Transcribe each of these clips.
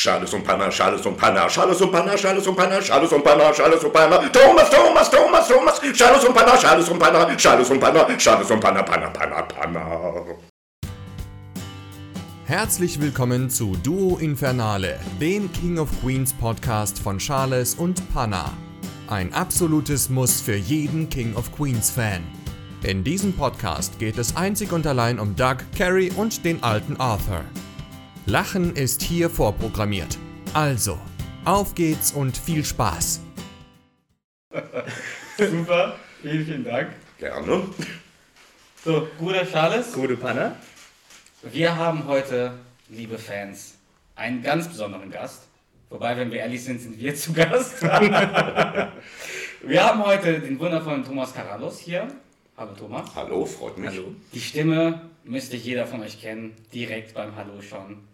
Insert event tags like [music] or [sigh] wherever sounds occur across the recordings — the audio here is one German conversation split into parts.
Charles und Panna, Charles und Panna, Charles und Panna, Charles und Panna, Charles und Panna, Charles und Panna, Thomas, Thomas, Thomas, Thomas, Charles und Panna, Charles und Panna, Charles und Panna, Charles und Panna, Panna, Panna, Panna. Herzlich willkommen zu Duo Infernale, dem King of Queens Podcast von Charles und Panna. Ein absolutes Muss für jeden King of Queens Fan. In diesem Podcast geht es einzig und allein um Doug, Carrie und den alten Arthur. Lachen ist hier vorprogrammiert. Also, auf geht's und viel Spaß. Super, vielen, vielen Dank. Gerne. So, guter Charles, Gute Panne. wir haben heute, liebe Fans, einen ganz besonderen Gast. Wobei, wenn wir ehrlich sind, sind wir zu Gast. [laughs] wir haben heute den wundervollen Thomas Carallos hier. Hallo Thomas. Hallo, freut mich. Hallo. Die Stimme müsste jeder von euch kennen, direkt beim Hallo schon.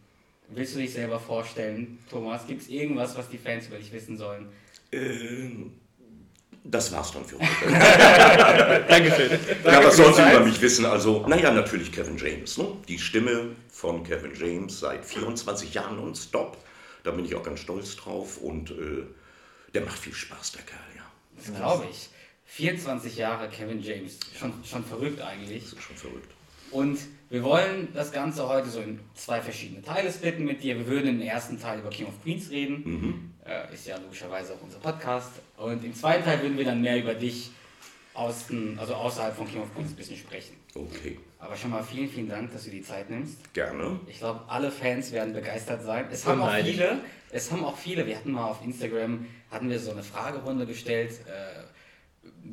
Willst du dich selber vorstellen, Thomas? Gibt es irgendwas, was die Fans über dich wissen sollen? Ähm, das war's dann für heute. [laughs] Dankeschön. Ja, was sollen Sie über mich wissen? Also, naja, natürlich Kevin James. Ne? Die Stimme von Kevin James seit 24 Jahren nonstop. Da bin ich auch ganz stolz drauf. Und äh, der macht viel Spaß, der Kerl, ja. Das glaube ich. 24 Jahre Kevin James. Schon, schon verrückt eigentlich. Das ist schon verrückt. Und wir wollen das Ganze heute so in zwei verschiedene Teile splitten mit dir. Wir würden im ersten Teil über King of Queens reden. Äh, ist ja logischerweise auch unser Podcast. Und im zweiten Teil würden wir dann mehr über dich außen, also außerhalb von King of Queens ein bisschen sprechen. Okay, Aber schon mal vielen, vielen Dank, dass du die Zeit nimmst. gerne. Ich glaube, alle Fans werden begeistert sein. Es haben auch viele, es haben auch viele, wir hatten mal auf Instagram, hatten wir so eine Fragerunde gestellt, äh,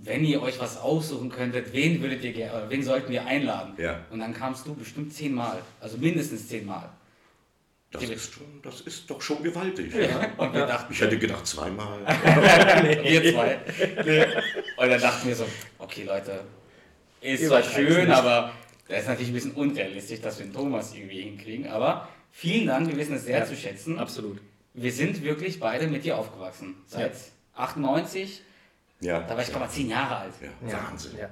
wenn ihr euch was aussuchen könntet, wen würdet ihr gerne, wen sollten wir einladen? Ja. Und dann kamst du bestimmt zehnmal, also mindestens zehnmal. Das ist, schon, das ist doch schon gewaltig. Und wir dachten, Ich hätte gedacht zweimal. [laughs] wir zwei. Und dann dachten wir so, okay Leute, ist zwar schön, aber das ist natürlich ein bisschen unrealistisch, dass wir den Thomas irgendwie hinkriegen. Aber vielen Dank, wir wissen es sehr Ja, zu schätzen. Absolut. Wir sind wirklich beide mit dir aufgewachsen. Seit 98, Ja, da war ich glaube ich zehn Jahre alt. ja, Wahnsinn. Ja.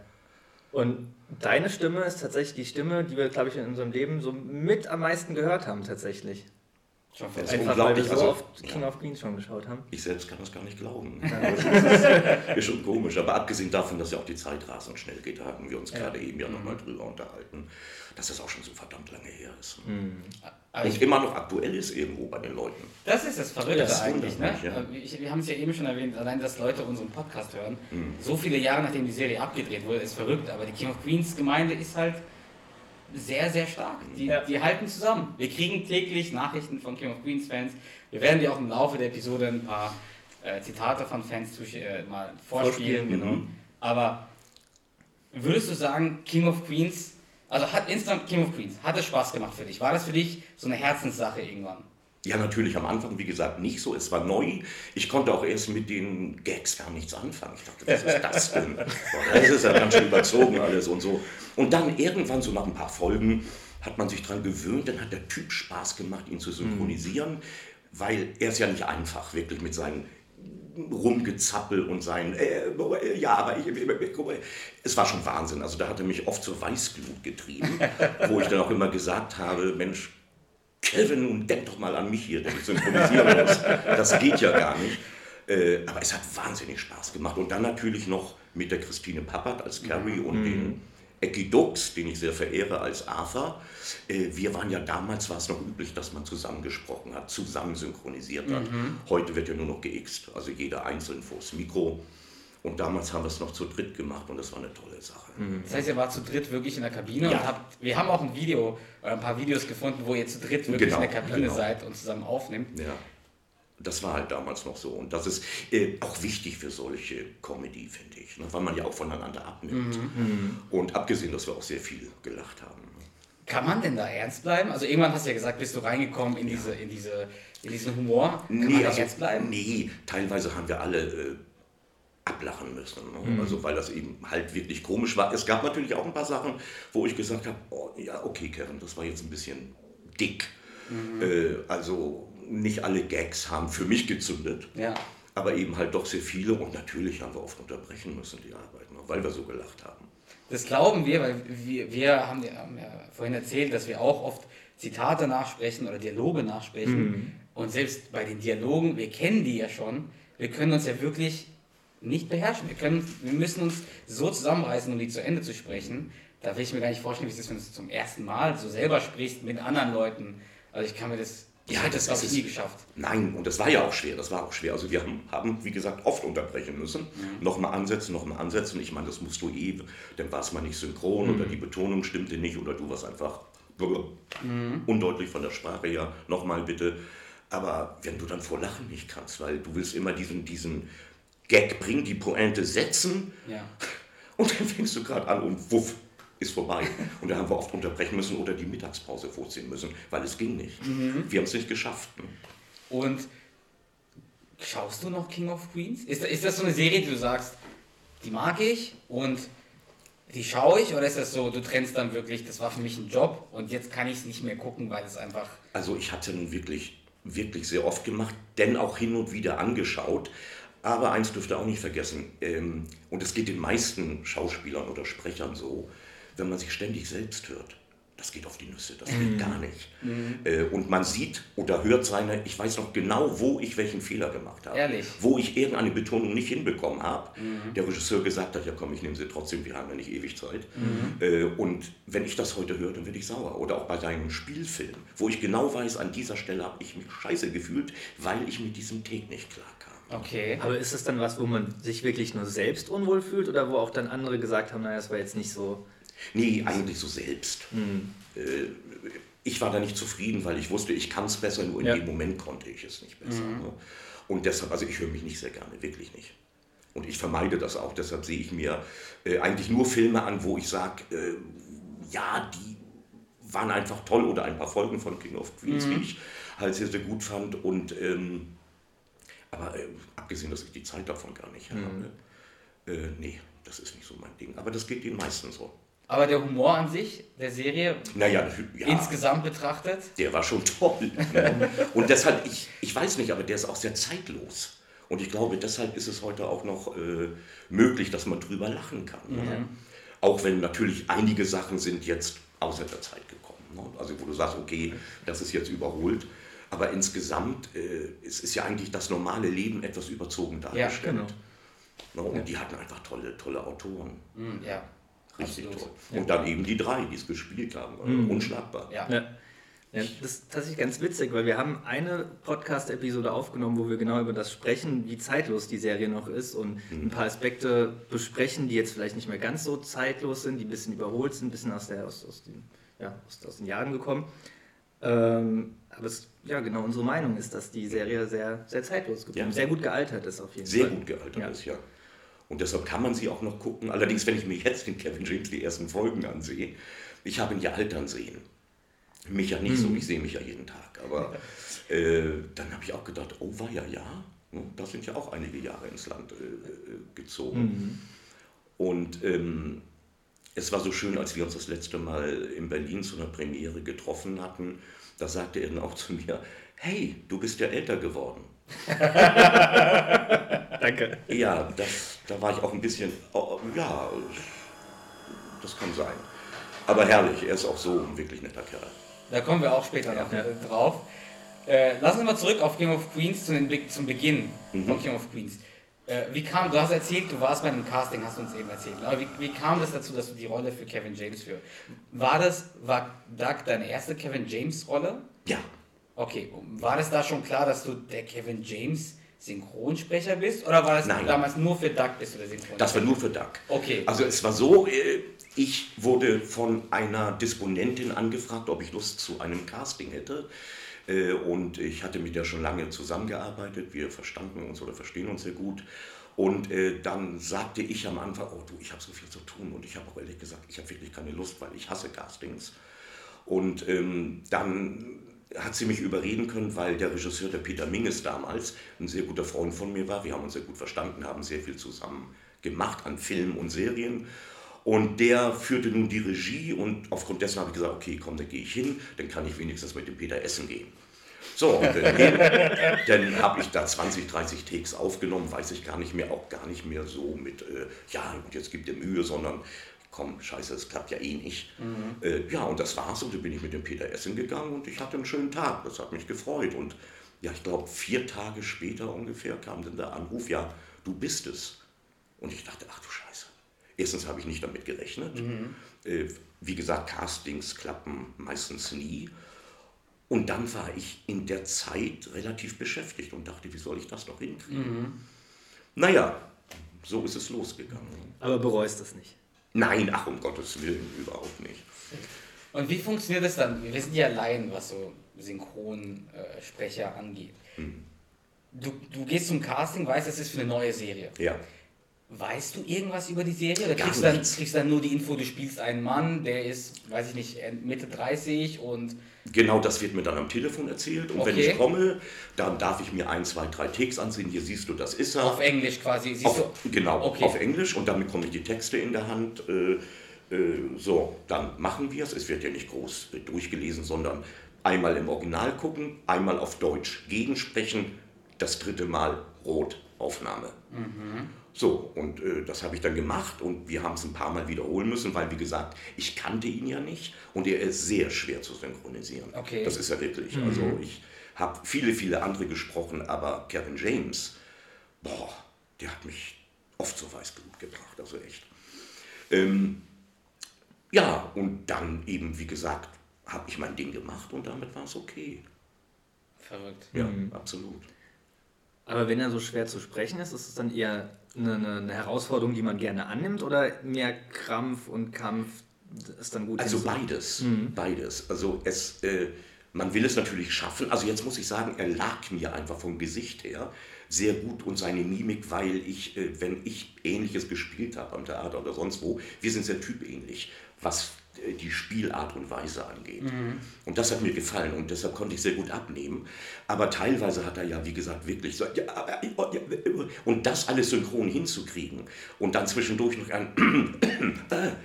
Und deine Stimme ist tatsächlich die Stimme, die wir, glaube ich, in unserem Leben so mit am meisten gehört haben, tatsächlich. Schon Das ist verrückt. Einfach weil wir unglaublich, so also- oft King of Queens schon geschaut haben. Ich selbst kann das gar nicht glauben. [laughs] Das ist schon komisch. Aber abgesehen davon, dass ja auch die Zeit rasend schnell geht, da hatten wir uns gerade eben ja nochmal drüber unterhalten, dass das auch schon so verdammt lange her ist. Aber Und ich, immer noch aktuell ist irgendwo bei den Leuten. das ist das Verrückte Das eigentlich. Ne? mich, Ich, wir haben es ja eben schon erwähnt, allein dass Leute unseren Podcast hören. Mhm. So viele Jahre nachdem die Serie abgedreht wurde, ist verrückt. Aber die King of Queens Gemeinde ist halt sehr, sehr stark. Die, Ja. die halten zusammen. Wir kriegen täglich Nachrichten von King of Queens Fans. Wir werden dir auch im Laufe der Episode ein paar äh, Zitate von Fans äh, mal vorspielen. Vorspielen, genau. Mhm. Aber würdest du sagen, King of Queens, also hat insgesamt King of Queens, hat es Spaß gemacht für dich? War das für dich so eine Herzenssache irgendwann? Ja, natürlich am Anfang, wie gesagt, nicht so. Es war neu. Ich konnte auch erst mit den Gags gar nichts anfangen. Ich dachte, was ist das denn? [laughs] Das ist ja ganz schön überzogen alles und so. Und dann irgendwann, so nach ein paar Folgen, hat man sich dran gewöhnt. Dann hat der Typ Spaß gemacht, ihn zu synchronisieren, weil er ist ja nicht einfach, wirklich mit seinen Rumgezappel und sein, äh, ja, aber ich, es war schon Wahnsinn. Also da hat er mich oft zur Weißglut getrieben, [laughs] wo ich dann auch immer gesagt habe, Mensch, Kevin, nun denk doch mal an mich hier, der ich synchronisieren muss. Das geht ja gar nicht. Äh, aber es hat wahnsinnig Spaß gemacht. Und dann natürlich noch mit der Christine Pappert als Carrie und den Ecki Dux, den ich sehr verehre, als Arthur. Äh, wir waren ja damals, war es noch üblich, dass man zusammen gesprochen hat, zusammen synchronisiert hat. Heute wird ja nur noch geixt, also jeder einzeln vors Mikro. Und damals haben wir es noch zu dritt gemacht und das war eine tolle Sache. Das heißt, ihr wart zu dritt wirklich in der Kabine Ja. und habt, wir haben auch ein Video, oder ein paar Videos gefunden, wo ihr zu dritt wirklich Genau, in der Kabine genau. seid und zusammen aufnimmt. Ja, das war halt damals noch so. Und das ist äh, auch wichtig für solche Comedy, finde ich, ne? weil man ja auch voneinander abnimmt. Und abgesehen, dass wir auch sehr viel gelacht haben. Kann man denn da ernst bleiben? Also irgendwann hast du ja gesagt, bist du reingekommen in, diese, in, diese, in diesen Humor. Kann man da also, ernst bleiben? nee, teilweise haben wir alle äh, ablachen müssen. Ne? Also, weil das eben halt wirklich komisch war. Es gab natürlich auch ein paar Sachen, wo ich gesagt habe, oh, ja, okay, Kevin, das war jetzt ein bisschen dick. Äh, also nicht alle Gags haben für mich gezündet. Ja. aber eben halt doch sehr viele und natürlich haben wir oft unterbrechen müssen die Arbeit, ne, weil wir so gelacht haben. Das glauben wir, weil wir, wir haben, ja- haben ja vorhin erzählt, dass wir auch oft Zitate nachsprechen oder Dialoge nachsprechen. Mhm. Und selbst bei den Dialogen, wir kennen die ja schon, wir können uns ja wirklich nicht beherrschen. Wir, können, wir müssen uns so zusammenreißen, um die zu Ende zu sprechen. Da will ich mir gar nicht vorstellen, wie es ist, wenn du es zum ersten Mal so selber sprichst mit anderen Leuten. Also ich kann mir das, Ja, das das ist ich nie geschafft. Nein, und das war ja auch schwer, das war auch schwer. Also wir haben, haben wie gesagt, oft unterbrechen müssen. Nochmal ansetzen, nochmal ansetzen. Ich meine, das musst du eh, dann war es mal nicht synchron oder die Betonung stimmte nicht oder du warst einfach undeutlich von der Sprache her. Nochmal bitte. Aber wenn du dann vor Lachen nicht kannst, weil du willst immer diesen, diesen Gag bringen, die Pointe setzen Ja. und dann fängst du gerade an und wuff, ist vorbei. Und da haben wir oft unterbrechen müssen oder die Mittagspause vorziehen müssen, weil es ging nicht. Wir haben es nicht geschafft. ne? Und schaust du noch King of Queens? Ist, ist das so eine Serie, die du sagst, die mag ich und die schaue ich? Oder ist das so, du trennst dann wirklich, das war für mich ein Job und jetzt kann ich es nicht mehr gucken, weil es einfach. Also ich hatte nun wirklich, wirklich sehr oft gemacht, denn auch hin und wieder angeschaut. Aber eins dürft ihr auch nicht vergessen, ähm, und es geht den meisten Schauspielern oder Sprechern so, wenn man sich ständig selbst hört, das geht auf die Nüsse, das geht gar nicht. Äh, und man sieht oder hört seine, ich weiß noch genau, wo ich welchen Fehler gemacht habe. Ehrlich? Wo ich irgendeine Betonung nicht hinbekommen habe. Der Regisseur gesagt hat, ja komm, ich nehme sie trotzdem, wir haben ja nicht ewig Zeit. Äh, und wenn ich das heute höre, dann werde ich sauer. Oder auch bei deinem Spielfilm, wo ich genau weiß, an dieser Stelle habe ich mich scheiße gefühlt, weil ich mit diesem Take nicht klar kam. Okay. Aber ist es dann was, wo man sich wirklich nur selbst unwohl fühlt oder wo auch dann andere gesagt haben, naja, das war jetzt nicht so. Nee, eigentlich so selbst. Äh, ich war da nicht zufrieden, weil ich wusste, ich kann es besser, nur in Ja. dem Moment konnte ich es nicht besser. Ne? Und deshalb, also ich höre mich nicht sehr gerne, wirklich nicht. Und ich vermeide das auch, deshalb sehe ich mir äh, eigentlich nur Filme an, wo ich sage, äh, ja, die waren einfach toll oder ein paar Folgen von King of Queens, die ich halt sehr, sehr gut fand. Und, ähm, aber äh, abgesehen, dass ich die Zeit davon gar nicht habe, äh, nee, das ist nicht so mein Ding. Aber das geht den meisten so. Aber der Humor an sich der Serie, Naja, ja. insgesamt betrachtet, Der war schon toll. ne? Und deshalb, ich, ich weiß nicht, aber der ist auch sehr zeitlos. Und ich glaube, deshalb ist es heute auch noch äh, möglich, dass man drüber lachen kann. Ne? Auch wenn natürlich einige Sachen sind jetzt außer der Zeit gekommen. Ne? Also wo du sagst, okay, das ist jetzt überholt. Aber insgesamt äh, es ist ja eigentlich das normale Leben etwas überzogen dargestellt. genau. Ne? Und die hatten einfach tolle, tolle Autoren. hm, ja. Richtig Absolut. toll. Und dann eben die drei, die es gespielt haben. Unschlagbar. Ja. Ja. Ja, das ist tatsächlich ganz witzig, weil wir haben eine Podcast-Episode aufgenommen, wo wir genau über das sprechen, wie zeitlos die Serie noch ist und ein paar Aspekte besprechen, die jetzt vielleicht nicht mehr ganz so zeitlos sind, die ein bisschen überholt sind, ein bisschen aus, der, aus, aus, den, ja, aus, aus den Jahren gekommen. Ähm, aber es, ja, genau unsere Meinung ist, dass die Serie sehr, sehr zeitlos geblieben, Ja. sehr gut gealtert ist auf jeden sehr Fall. gut gealtert Ja. ist, ja. Und deshalb kann man sie auch noch gucken. Allerdings, wenn ich mir jetzt den Kevin James die ersten Folgen ansehe, ich habe ihn ja altern sehen. Mich ja nicht so, ich sehe mich ja jeden Tag. Aber äh, dann habe ich auch gedacht, oh war ja, ja, ne, da sind ja auch einige Jahre ins Land äh, äh, gezogen. Und ähm, es war so schön, als wir uns das letzte Mal in Berlin zu einer Premiere getroffen hatten, da sagte er dann auch zu mir, hey, du bist ja älter geworden. [laughs] Danke. Ja, das, da war ich auch ein bisschen, oh, ja, das kann sein. Aber herrlich, er ist auch so ein wirklich netter Kerl. Da kommen wir auch später noch äh, drauf. Äh, lass uns mal zurück auf King of Queens zu den, Be- zum Beginn von King of Queens. Äh, wie kam, du hast erzählt, du warst bei einem Casting, hast du uns eben erzählt. Aber wie, wie kam das dazu, dass du die Rolle für Kevin James für? War das, war Doug deine erste Kevin James Rolle? Ja, Okay, war das da schon klar, dass du der Kevin James Synchronsprecher bist? Oder war das Nein. damals nur für Doug bist du der Synchronsprecher? das war nur für Doug. Okay. Also es war so, äh, ich wurde von einer Disponentin angefragt, ob ich Lust zu einem Casting hätte. Äh, Und ich hatte mit der schon lange zusammengearbeitet. Wir verstanden uns oder verstehen uns sehr gut. Und äh, dann sagte ich am Anfang, oh du, ich habe so viel zu tun. Und ich habe auch ehrlich gesagt, ich habe wirklich keine Lust, weil ich hasse Castings. Und ähm, dann hat sie mich überreden können, weil der Regisseur, der Peter Minges damals, ein sehr guter Freund von mir war. Wir haben uns sehr gut verstanden, haben sehr viel zusammen gemacht an Filmen und Serien. Und der führte nun die Regie und aufgrund dessen habe ich gesagt, okay, komm, da gehe ich hin, dann kann ich wenigstens mit dem Peter essen gehen. So, und dann, [laughs] dann habe ich da 20, 30 Takes aufgenommen, weiß ich gar nicht mehr, auch gar nicht mehr so mit, äh, ja, und jetzt gibt er Mühe, sondern komm, scheiße, es klappt ja eh nicht. Äh, ja, und das war's. Und dann bin ich mit dem Peter Essen gegangen und ich hatte einen schönen Tag. Das hat mich gefreut. Und ja, ich glaube, vier Tage später ungefähr kam dann der Anruf, ja, du bist es. Und ich dachte, ach du Scheiße. Erstens habe ich nicht damit gerechnet. Äh, wie gesagt, Castings klappen meistens nie. Und dann war ich in der Zeit relativ beschäftigt und dachte, wie soll ich das noch hinkriegen? Naja, so ist es losgegangen. Aber bereust das nicht. Nein, ach um Gottes Willen, überhaupt nicht. Und wie funktioniert das dann? Wir sind ja Laien, was so Synchronsprecher angeht. Mhm. Du, du gehst zum Casting, weißt, es ist für eine neue Serie. Ja. Weißt du irgendwas über die Serie? Oder Gar kriegst du dann, kriegst dann nur die Info, du spielst einen Mann, der ist, weiß ich nicht, Mitte 30 und Genau das wird mir dann am Telefon erzählt. Und wenn Okay. ich komme, dann darf ich mir ein, zwei, drei Takes ansehen. Hier siehst du, das ist er. auf Englisch quasi. Siehst Auf, du? genau, Okay. auf Englisch und damit komme ich die Texte in der Hand. Äh, äh, so, dann machen wir es. Es wird ja nicht groß durchgelesen, sondern einmal im Original gucken, einmal auf Deutsch gegensprechen, das dritte Mal Rotaufnahme. So, und äh, das habe ich dann gemacht und wir haben es ein paar Mal wiederholen müssen, weil, wie gesagt, ich kannte ihn ja nicht und er ist sehr schwer zu synchronisieren. Okay. Das ist er wirklich. Also ich habe viele, viele andere gesprochen, aber Kevin James, boah, der hat mich oft zur Weißglut gebracht, also echt. Ähm, ja, und dann eben, wie gesagt, habe ich mein Ding gemacht und damit war es okay. Verrückt. Ja, absolut. Aber wenn er so schwer zu sprechen ist, ist es dann eher eine, eine, Herausforderung, die man gerne annimmt oder mehr Krampf und Kampf ist dann gut? Also beides, beides. Also es, äh, man will es natürlich schaffen. Also jetzt muss ich sagen, er lag mir einfach vom Gesicht her sehr gut und seine Mimik, weil ich, äh, wenn ich Ähnliches gespielt habe am Theater oder sonst wo, wir sind sehr typähnlich, was die Spielart und Weise angeht. Und das hat mir gefallen und deshalb konnte ich sehr gut abnehmen. Aber teilweise hat er ja, wie gesagt, wirklich so, ja, ja, und das alles synchron hinzukriegen und dann zwischendurch noch ein [coughs]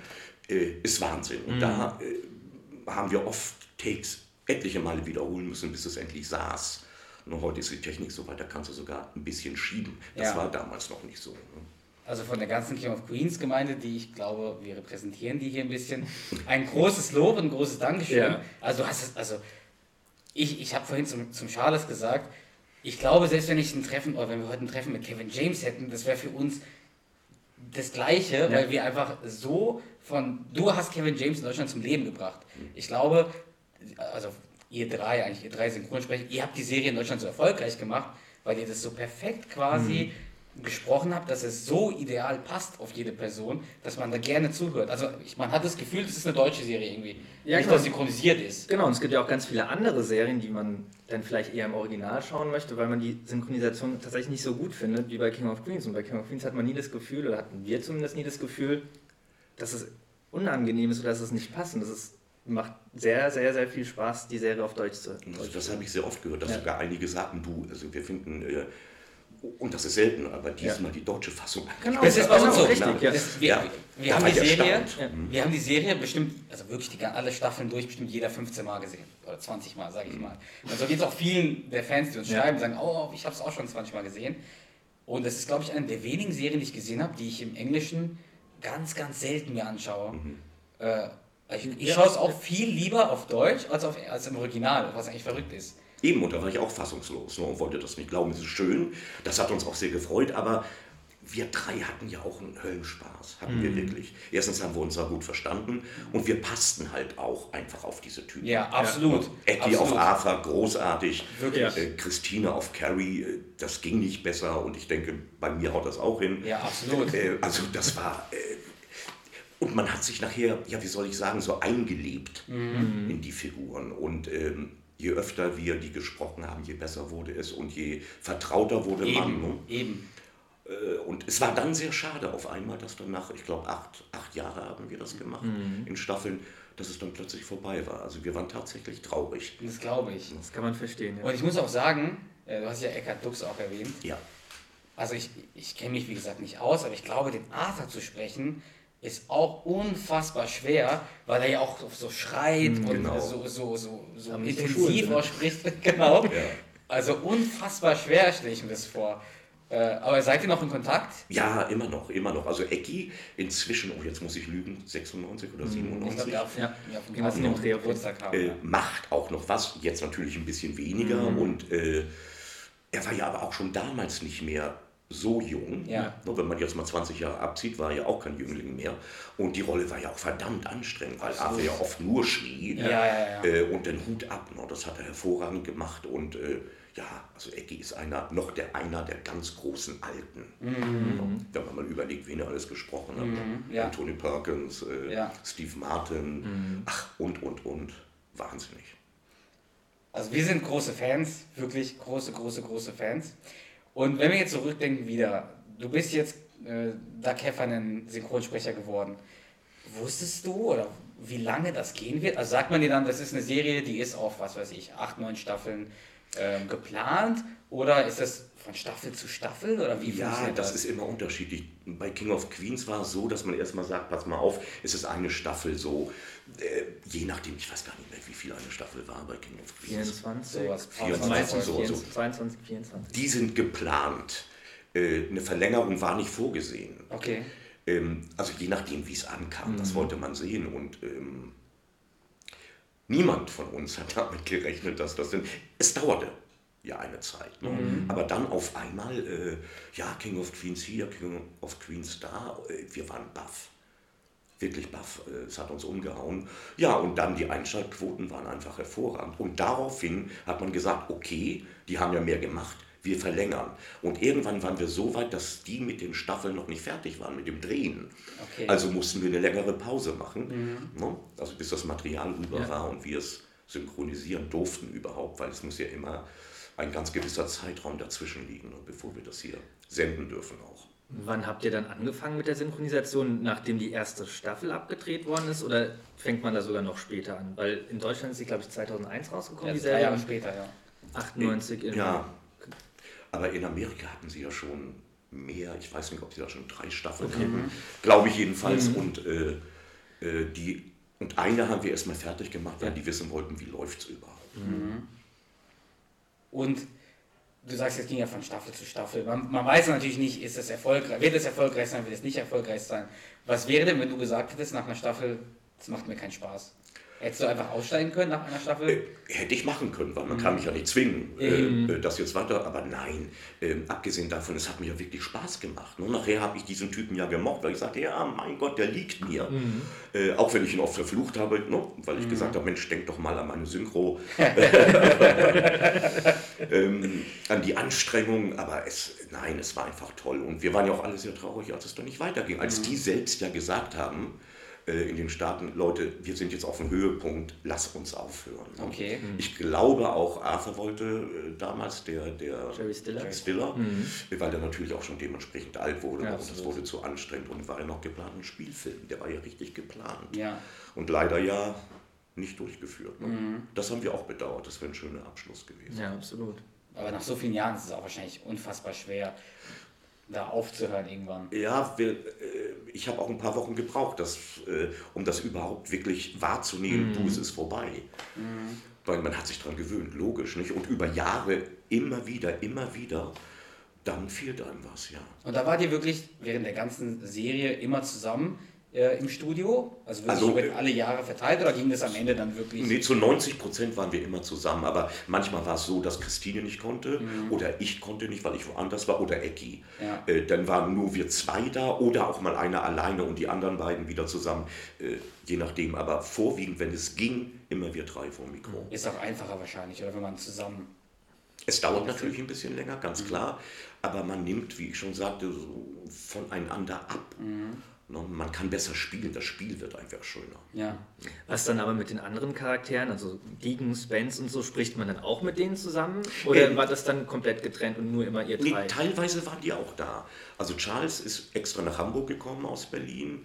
äh, ist Wahnsinn. Und da äh, haben wir oft Takes etliche Male wiederholen müssen, bis es endlich saß. Und heute ist die Technik so weit, da kannst du sogar ein bisschen schieben. Das Ja. war damals noch nicht so. Ne? Also von der ganzen King of Queens Gemeinde, die ich glaube, wir repräsentieren die hier ein bisschen. Ein großes Lob und ein großes Dankeschön. Ja. Also also ich, ich habe vorhin zum, zum Charles gesagt, ich glaube, selbst wenn ich ein Treffen, oder wenn wir heute ein Treffen mit Kevin James hätten, das wäre für uns das Gleiche, weil wir einfach so von, du hast Kevin James in Deutschland zum Leben gebracht. Ich glaube, also ihr drei, eigentlich ihr drei Synchronsprecher, ihr habt die Serie in Deutschland so erfolgreich gemacht, weil ihr das so perfekt quasi gesprochen habt, dass es so ideal passt auf jede Person, dass man da gerne zuhört. Also ich, man hat das Gefühl, das ist eine deutsche Serie irgendwie. Ja, nicht, genau. dass sie synchronisiert ist. Genau, und es gibt ja auch ganz viele andere Serien, die man dann vielleicht eher im Original schauen möchte, weil man die Synchronisation tatsächlich nicht so gut findet wie bei King of Queens. Und bei King of Queens hat man nie das Gefühl, oder hatten wir zumindest nie das Gefühl, dass es unangenehm ist oder dass es nicht passt. Und das ist, macht sehr, sehr, sehr viel Spaß, die Serie auf Deutsch zu hören. Also das habe ich sehr oft gehört, dass Ja. sogar einige sagten, du, also wir finden, äh, und das ist selten, aber diesmal die deutsche Fassung. Genau, Das ist bei uns so. richtig, ja. Das, wir, Ja, wir, haben die Serie, wir haben die Serie bestimmt, also wirklich die, alle Staffeln durch, bestimmt jeder 15 Mal gesehen. Oder 20 Mal, sage ich mal. Und so geht es auch vielen der Fans, die uns Ja. schreiben, sagen, oh, ich habe es auch schon 20 Mal gesehen. Und das ist, glaube ich, eine der wenigen Serien, die ich gesehen habe, die ich im Englischen ganz, ganz selten mir anschaue. Äh, ich ich Ja. schaue es auch viel lieber auf Deutsch als, auf, als im Original, was eigentlich verrückt ist. Eben, und da war ich auch fassungslos ne, und wollte das nicht glauben. Es ist schön, das hat uns auch sehr gefreut, aber wir drei hatten ja auch einen Höllenspaß, hatten wir wirklich. Erstens haben wir uns da gut verstanden und wir passten halt auch einfach auf diese Typen. Ja, absolut. Eddie auf absolut. Arthur, großartig. Wirklich. Äh, Christine auf Carrie, äh, das ging nicht besser und ich denke, bei mir haut das auch hin. Ja, absolut. Äh, also das war... Äh, und man hat sich nachher, ja, wie soll ich sagen, so eingelebt Mhm. in die Figuren. Und ähm, je öfter wir die gesprochen haben, je besser wurde es und je vertrauter wurde man. Ne? Eben, eben. Äh, Und es war dann sehr schade auf einmal, dass dann nach, ich glaube, acht, acht Jahre haben wir das gemacht in Staffeln, dass es dann plötzlich vorbei war. Also wir waren tatsächlich traurig. Das glaube ich. Das kann man verstehen. Ja. Und ich muss auch sagen, äh, du hast ja Eckhard Dux auch erwähnt. Ja. Also ich, ich kenne mich wie gesagt nicht aus, aber ich glaube, den Arthur zu sprechen ist auch unfassbar schwer, weil er ja auch so schreit und genau. so, so, so, so intensiv ausspricht. [laughs] genau. Ja. Also unfassbar schwer stelle ich mir das vor. Äh, aber seid ihr noch in Kontakt? Ja, immer noch, immer noch. Also Ecki inzwischen, oh jetzt muss ich lügen, 96 oder 97. Ich glaube, ja, Ja, ja, noch Geburtstag haben. äh, ja. macht auch noch was, jetzt natürlich ein bisschen weniger. Und äh, er war ja aber auch schon damals nicht mehr so jung. Ja. Nur wenn man jetzt mal 20 Jahre abzieht, war er ja auch kein Jüngling mehr. Und die Rolle war ja auch verdammt anstrengend, weil Arthur ja oft nur schrie. Ja, ja. Äh, und den Hut ab. Ne? Das hat er hervorragend gemacht. Und äh, ja, also Ecki ist einer, noch der, einer der ganz großen Alten. Wenn man mal überlegt, wen er alles gesprochen hat. ne? Mhm. ja. Anthony Perkins, äh. Steve Martin, ach und, und, und. Wahnsinnig. Also wir sind große Fans, wirklich große, große, große Fans. Und wenn wir jetzt zurückdenken wieder, du bist jetzt äh, Doug Heffernan Synchronsprecher geworden. Wusstest du oder wie lange das gehen wird? Also sagt man dir dann, das ist eine Serie, die ist auf, was weiß ich, acht, neun Staffeln ähm, geplant? Oder ist das von Staffel zu Staffel? Oder wie Ja, funktioniert das ist immer unterschiedlich. Bei King of Queens war es so, dass man erstmal sagt, pass mal auf, es ist eine Staffel so, äh, je nachdem, ich weiß gar nicht mehr, wie viel eine Staffel war bei King of Queens. 24, Sowas. 24, meistens so, so. 22, 24. Die sind geplant. Äh, eine Verlängerung war nicht vorgesehen. Okay. Ähm, also je nachdem, wie es ankam, Mhm. das wollte man sehen. Und ähm, niemand von uns hat damit gerechnet, dass das sind. Es dauerte ja eine Zeit. Ne? Mhm. Aber dann auf einmal, äh, ja, King of Queens hier, King of Queens da, äh, wir waren baff. Wirklich baff. Äh, Es hat uns umgehauen. Ja, und dann die Einschaltquoten waren einfach hervorragend. Und daraufhin hat man gesagt, okay, die haben ja mehr gemacht, wir verlängern. Und irgendwann waren wir so weit, dass die mit den Staffeln noch nicht fertig waren, mit dem Drehen. Okay. Also mussten wir eine längere Pause machen, ne? also bis das Material rüber Ja. war und wir es synchronisieren durften überhaupt, weil es muss ja immer ein ganz gewisser Zeitraum dazwischen liegen, bevor wir das hier senden dürfen auch. Wann habt ihr dann angefangen mit der Synchronisation, nachdem die erste Staffel abgedreht worden ist? Oder fängt man da sogar noch später an? Weil in Deutschland ist sie, glaube ich, 2001 rausgekommen, die Jetzt drei. Jahre später, ja. 98 in Ja, aber in Amerika hatten sie ja schon mehr, ich weiß nicht, ob sie da schon drei Staffeln hatten, glaube ich jedenfalls. Und, äh, äh, die, und eine haben wir erstmal fertig gemacht, weil die wissen wollten, wie läuft es überhaupt. Und du sagst, es ging ja von Staffel zu Staffel. Man, man weiß natürlich nicht, ist es erfolgreich, wird es erfolgreich sein, wird es nicht erfolgreich sein. Was wäre denn, wenn du gesagt hättest nach einer Staffel, das macht mir keinen Spaß? Hättest du einfach aussteigen können nach einer Staffel? Äh, Hätte ich machen können, weil man kann mich ja nicht zwingen, äh, äh, das jetzt weiter. Aber nein, ähm, abgesehen davon, es hat mir ja wirklich Spaß gemacht. Und nachher habe ich diesen Typen ja gemocht, weil ich sagte, ja, mein Gott, der liegt mir. Äh, auch wenn ich ihn oft verflucht habe, ne? weil ich gesagt habe, Mensch, denk doch mal an meine Synchro, [laughs] ähm, an die Anstrengung. Aber es, nein, es war einfach toll. Und wir waren ja auch alle sehr traurig, als es dann nicht weiterging. Als die selbst ja gesagt haben, in den Staaten, Leute, wir sind jetzt auf dem Höhepunkt, lass uns aufhören. Okay. Ich glaube auch, Arthur wollte äh, damals, der, der Jerry Stiller. Jack Stiller weil er natürlich auch schon dementsprechend alt wurde Ja, und das absolut. wurde zu anstrengend und war ja noch geplant ein Spielfilm, der war ja richtig geplant. Ja. Und leider ja nicht durchgeführt. Ne? Das haben wir auch bedauert, das wäre ein schöner Abschluss gewesen. Ja, absolut. Aber nach so vielen Jahren ist es auch wahrscheinlich unfassbar schwer, da aufzuhören irgendwann. Ja, wir, äh, ich habe auch ein paar Wochen gebraucht, das, äh, um das überhaupt wirklich wahrzunehmen, du, es ist vorbei. Weil man hat sich daran gewöhnt, logisch, nicht? Und über Jahre immer wieder, immer wieder, dann fehlt einem was, ja. Und da wart ihr wirklich während der ganzen Serie immer zusammen äh, im Studio? Also wirklich Also, über äh, alle Jahre verteilt oder ging das am Ende dann wirklich? Nee, zu 90 Prozent waren wir immer zusammen, aber manchmal war es so, dass Christine nicht konnte oder ich konnte nicht, weil ich woanders war oder Ecki. Ja. Äh, dann waren nur wir zwei da oder auch mal einer alleine und die anderen beiden wieder zusammen, äh, je nachdem. Aber vorwiegend, wenn es ging, immer wir drei vor dem Mikro. Ist auch einfacher wahrscheinlich, oder wenn man zusammen. Es dauert natürlich ein bisschen länger, ganz klar, aber man nimmt, wie ich schon sagte, so voneinander ab. Ne, Man kann besser spielen, das Spiel wird einfach schöner. Ja. Was dann aber mit den anderen Charakteren, also Deacon, Spence und so, spricht man dann auch mit denen zusammen? Oder Ähm, war das dann komplett getrennt und nur immer ihr Nee, drei? teilweise waren die auch da. Also Charles ist extra nach Hamburg gekommen aus Berlin.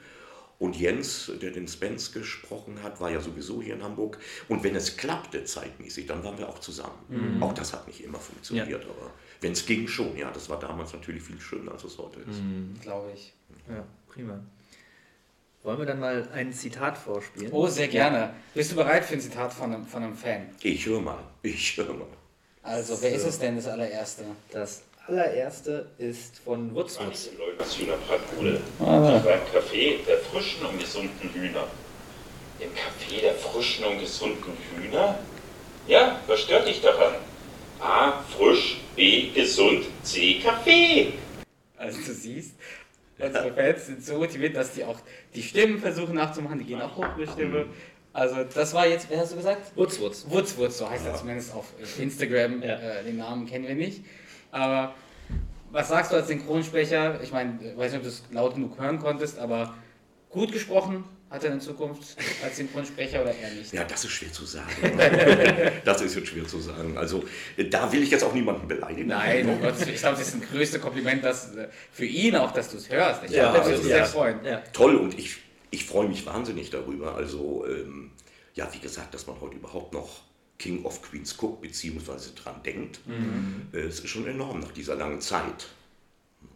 Und Jens, der den Spence gesprochen hat, war ja sowieso hier in Hamburg. Und wenn es klappte zeitmäßig, dann waren wir auch zusammen. Auch das hat nicht immer funktioniert, aber wenn es ging schon, ja, das war damals natürlich viel schöner, als es heute ist. Glaube ich. Ja, prima. Wollen wir dann mal ein Zitat vorspielen? Oh, sehr gerne. Bist du bereit für ein Zitat von einem, von einem Fan? Ich höre mal, ich höre mal. Also, wer ist es denn, das allererste? Das allererste ist von Wutzwutz. aus Hühner Bratbude. Beim Kaffee der frischen und gesunden Hühner. Im Kaffee der frischen und gesunden Hühner? Ja, was stört dich daran? A. Frisch, B. Gesund, C. Kaffee. Also du siehst, unsere Fans sind so motiviert, dass die auch die Stimmen versuchen nachzumachen, die gehen auch hoch mit Stimme. Also das war jetzt, wer hast du gesagt? Wutzwutz. Wurzwurz, so heißt er zumindest auf Instagram. Ja. Äh, den Namen kennen wir nicht. Aber was sagst du als Synchronsprecher? Ich meine, ich weiß nicht, ob du es laut genug hören konntest, aber gut gesprochen hat er in Zukunft als Synchronsprecher oder eher nicht? Ja, das ist schwer zu sagen. [laughs] das ist jetzt schwer zu sagen. Also, äh, da will ich jetzt auch niemanden beleidigen. Nein, Gottes Willen. ich glaube, das ist ein größtes Kompliment dass, äh, für ihn auch, dass du es hörst. Ich Ja, glaube, würde also, sich ja. sehr freuen. Ja. Toll und ich, ich freue mich wahnsinnig darüber. Also, ähm, ja, wie gesagt, dass man heute überhaupt noch King of Queens guckt, beziehungsweise dran denkt, äh, es ist schon enorm nach dieser langen Zeit.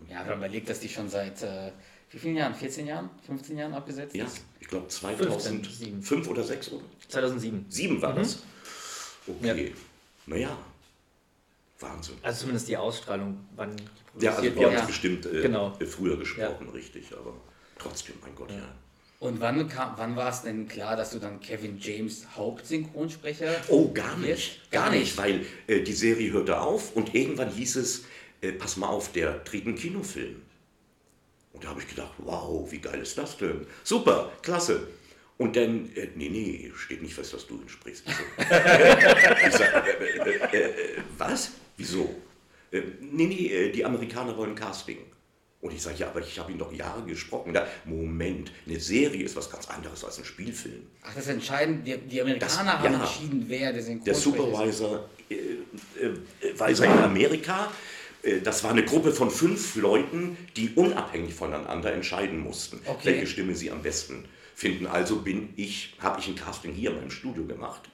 Ja, wenn man überlegt, dass die schon seit äh, wie vielen Jahren? 14 Jahren? 15 Jahren abgesetzt Ja, ist? Ich glaube 15, 2005 oder 6 oder 2007. 7 war das. Okay, naja, Wahnsinn. Also zumindest die Ausstrahlung, wann die Ja, also wir haben es bestimmt äh, Genau. äh, früher gesprochen, richtig, aber trotzdem, mein Gott, ja. Und wann, kam, wann war es denn klar, dass du dann Kevin James Hauptsynchronsprecher Oh, gar nicht. wirst? Gar nicht, weil äh, die Serie hörte auf und irgendwann hieß es, äh, pass mal auf, der dreht einen Kinofilm. Und da habe ich gedacht, wow, wie geil ist das denn? Super, klasse. Und dann, äh, nee, nee, steht nicht fest, dass du ihn sprichst. [laughs] Ich, sag, äh, äh, äh, äh, was? Wieso? Äh, nee, nee, äh, die Amerikaner wollen Casting. Und ich sage, ja, aber ich habe ihn doch Jahre gesprochen. Da, Moment, eine Serie ist was ganz anderes als ein Spielfilm. Ach, das ist entscheidend. Die, die Amerikaner Das- haben ja. entschieden, wer der Der Synchronsprecher ist. Supervisor äh, äh, Weiser in Amerika, das war eine Gruppe von fünf Leuten, die unabhängig voneinander entscheiden mussten, Okay. welche Stimme sie am besten finden. Also bin ich, habe ich ein Casting hier in meinem Studio gemacht.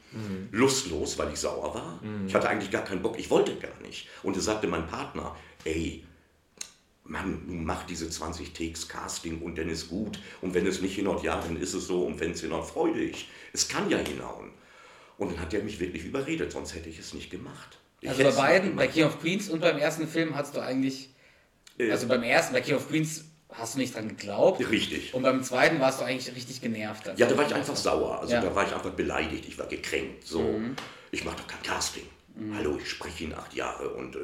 Lustlos, weil ich sauer war. Ich hatte eigentlich gar keinen Bock, ich wollte gar nicht. Und es sagte mein Partner, ey, Mann, nun mach diese 20 Takes Casting und dann ist gut. Und wenn es nicht hinhaut, ja, dann ist es so. Und wenn es hinhaut, freu dich. Es kann ja hinhauen. Und dann hat er mich wirklich überredet, sonst hätte ich es nicht gemacht. Also bei beiden, bei. King of Queens und beim ersten Film hast du eigentlich, Äh, also beim ersten, bei King of Queens hast du nicht dran geglaubt. Richtig. Und beim zweiten warst du eigentlich richtig genervt. Ja, da war ich einfach sauer. Also Ja. da war ich einfach beleidigt. Ich war gekränkt. So, ich mache doch kein Casting. Hallo, ich spreche ihn acht Jahre und äh,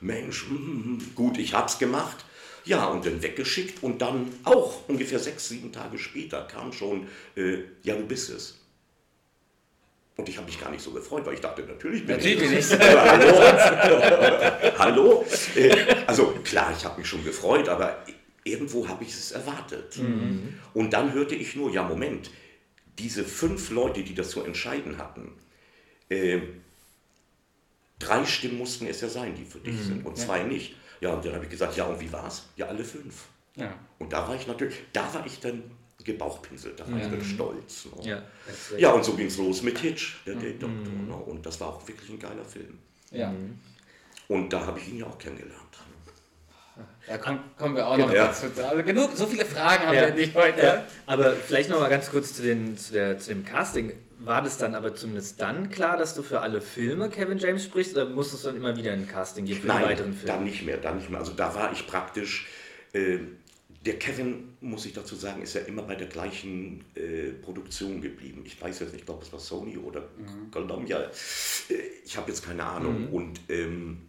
Mensch, mm, mm, gut, ich hab's gemacht. Ja, und dann weggeschickt und dann auch ungefähr sechs, sieben Tage später kam schon, äh, ja, du bist es. Und ich habe mich gar nicht so gefreut, weil ich dachte, natürlich bin Natürlich ich ich. [laughs] Hallo? [laughs] Hallo? Äh, also klar, ich habe mich schon gefreut, aber irgendwo habe ich es erwartet. Und dann hörte ich nur, ja Moment, diese fünf Leute, die das zu entscheiden hatten, äh, drei Stimmen mussten es ja sein, die für dich sind und zwei nicht. Ja, und dann habe ich gesagt, ja und wie war's? Ja, alle fünf. Ja. Und da war ich natürlich, da war ich dann gebauchpinselt, da war ich dann stolz. Ne? Ja, Ja, und so ging es los mit Hitch, der Date Doctor. Ne? Und das war auch wirklich ein geiler Film. ja. Und da habe ich ihn ja auch kennengelernt. Da kommen, kommen wir auch noch Ja. dazu. Also genug, so viele Fragen haben Ja. wir nicht heute. Ja, aber vielleicht noch mal ganz kurz zu, den, zu, der, zu dem Casting. War das dann aber zumindest dann klar, dass du für alle Filme Kevin James sprichst oder musstest du dann immer wieder ein Casting geben für die Nein, weiteren Filme? dann nicht mehr, dann nicht mehr. Also da war ich praktisch, äh, der Kevin, muss ich dazu sagen, ist ja immer bei der gleichen äh, Produktion geblieben. Ich weiß jetzt nicht, ich glaube, es war Sony oder Columbia. Äh, ich habe jetzt keine Ahnung. Und ähm,